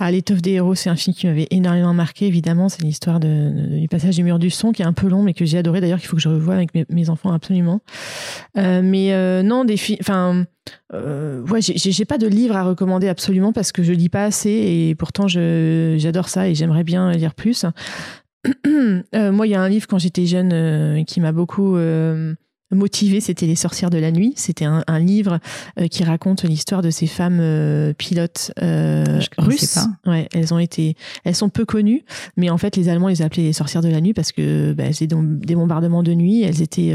Ah, L'étoffe des héros, c'est un film qui m'avait énormément marqué, évidemment. C'est l'histoire du passage du mur du son, qui est un peu long, mais que j'ai adoré d'ailleurs, qu'il faut que je revoie avec mes, enfants absolument. Euh, mais euh, non, des films. Enfin, euh, ouais, j'ai pas de livre à recommander absolument parce que je lis pas assez et pourtant j'adore ça et j'aimerais bien lire plus. moi, il y a un livre quand j'étais jeune qui m'a beaucoup motivé, c'était Les sorcières de la nuit. C'était un, livre euh, qui raconte l'histoire de ces femmes euh, pilotes euh, russes. Pas. Ouais, elles ont été, elles sont peu connues, mais en fait les Allemands les appelaient les sorcières de la nuit parce que bah, c'est des bombardements de nuit. Elles étaient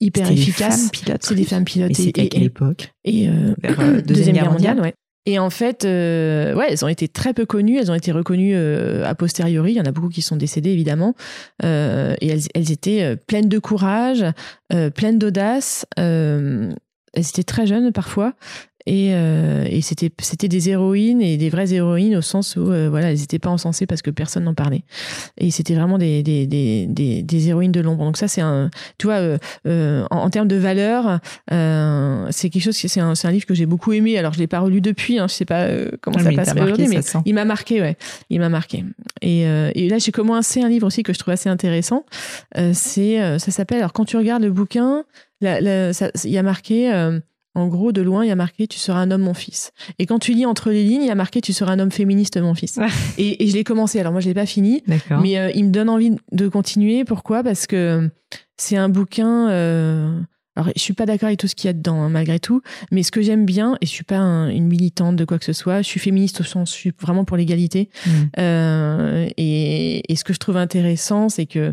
hyper efficaces. C'est des femmes pilotes. C'était à quelle époque? Et deuxième, guerre mondiale, ouais. Et en fait, euh, ouais, elles ont été très peu connues. Elles ont été reconnues euh, a posteriori. Il y en a beaucoup qui sont décédés, évidemment. Euh, et elles, elles, étaient pleines de courage, pleines d'audace. elles étaient très jeunes parfois. Et, euh, et c'était c'était des héroïnes et des vraies héroïnes au sens où euh, voilà elles n'étaient pas encensées parce que personne n'en parlait. Et c'était vraiment des des, des, des, des héroïnes de l'ombre. Donc ça c'est un tu vois euh, euh en, en, termes de valeur euh, c'est quelque chose c'est un c'est un livre que j'ai beaucoup aimé. Alors je l'ai pas relu depuis hein, je sais pas euh, comment ah, ça passe aujourd'hui mais il m'a marqué ouais. Il m'a marqué. Et, et là j'ai commencé un livre aussi que je trouve assez intéressant. C'est ça s'appelle alors quand tu regardes le bouquin il y a marqué en gros, de loin, il y a marqué Tu seras un homme, mon fils. Et quand tu lis entre les lignes, il y a marqué Tu seras un homme féministe, mon fils. Et, je l'ai commencé. Alors, moi, je l'ai pas fini. Mais euh, il me donne envie de continuer. Pourquoi? Parce que c'est un bouquin. Euh, alors, je suis pas d'accord avec tout ce qu'il y a dedans, hein, malgré tout. Mais ce que j'aime bien, et je suis pas une militante de quoi que ce soit, je suis féministe au sens, je suis vraiment pour l'égalité. Mm. Euh, et, ce que je trouve intéressant, c'est que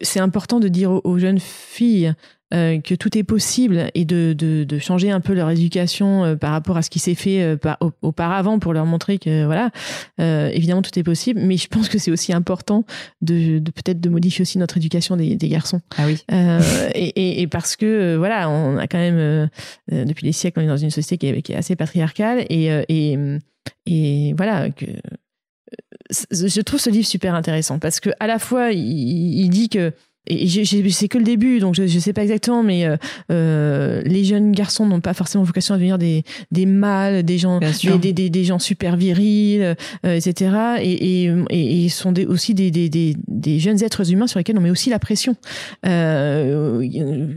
c'est important de dire aux jeunes filles euh, que tout est possible et de, de, de, changer un peu leur éducation euh, par rapport à ce qui s'est fait euh, par, auparavant pour leur montrer que voilà évidemment tout est possible mais je pense que c'est aussi important de, de peut-être de modifier aussi notre éducation des, des garçons. Ah oui. Et, et, parce que voilà on a quand même depuis des siècles on est dans une société qui est, qui est assez patriarcale et, et, et voilà que je trouve ce livre super intéressant parce que à la fois il, il dit que c'est que le début, donc je ne sais pas exactement, mais euh, euh, les jeunes garçons n'ont pas forcément vocation à devenir des, des mâles, des gens, des, des, des, gens super virils, euh, etc. Et, et, et, sont des, aussi des, des, des, jeunes êtres humains sur lesquels on met aussi la pression. Euh,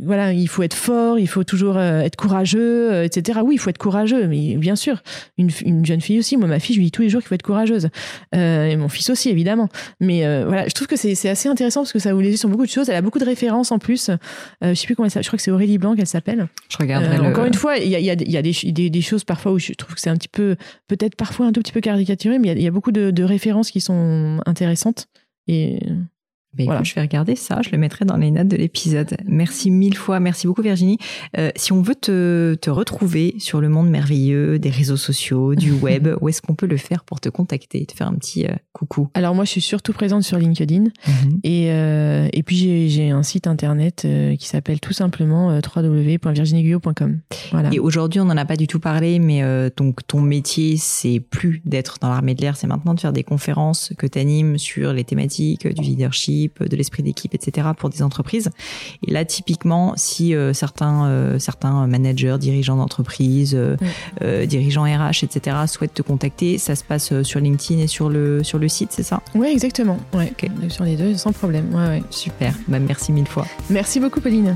voilà, il faut être fort, il faut toujours être courageux, etc. Oui, il faut être courageux, mais bien sûr, une, une jeune fille aussi. Moi, ma fille, je lui dis tous les jours qu'il faut être courageuse. et mon fils aussi, évidemment. Mais voilà, je trouve que c'est assez intéressant parce que ça vous les sur beaucoup de choses elle a beaucoup de références en plus. Euh, je sais plus comment elle s'appelle. Je crois que c'est Aurélie Blanc qu'elle s'appelle. Je regarderai. Euh, encore une fois, il y a, y a, y a des, des, choses parfois où je trouve que c'est un petit peu, peut-être parfois un tout petit peu caricaturé, mais il y, a beaucoup de, de références qui sont intéressantes. Et voilà. je vais regarder ça, je le mettrai dans les notes de l'épisode. Merci mille fois, merci beaucoup Virginie. Euh, si on veut te, te, retrouver sur le monde merveilleux des réseaux sociaux, du web, où est-ce qu'on peut le faire pour te contacter, te faire un petit euh, coucou? Alors moi, je suis surtout présente sur LinkedIn mhm. et, euh, et puis j'ai un site internet qui s'appelle tout simplement www.virginieguillot.com. Voilà. Et aujourd'hui, on n'en a pas du tout parlé, mais donc ton métier, c'est plus d'être dans l'armée de l'air, c'est maintenant de faire des conférences que tu animes sur les thématiques du leadership de l'esprit d'équipe, etc. pour des entreprises. Et là, typiquement, si euh, certains euh, certains managers, dirigeants d'entreprise, euh, dirigeants RH, etc. souhaitent te contacter, ça se passe sur LinkedIn et sur le sur le site, c'est ça? Oui, exactement. Ouais. Sur les deux, sans problème. Ouais, ouais. Super. Bah, merci mille fois. Merci beaucoup, Pauline.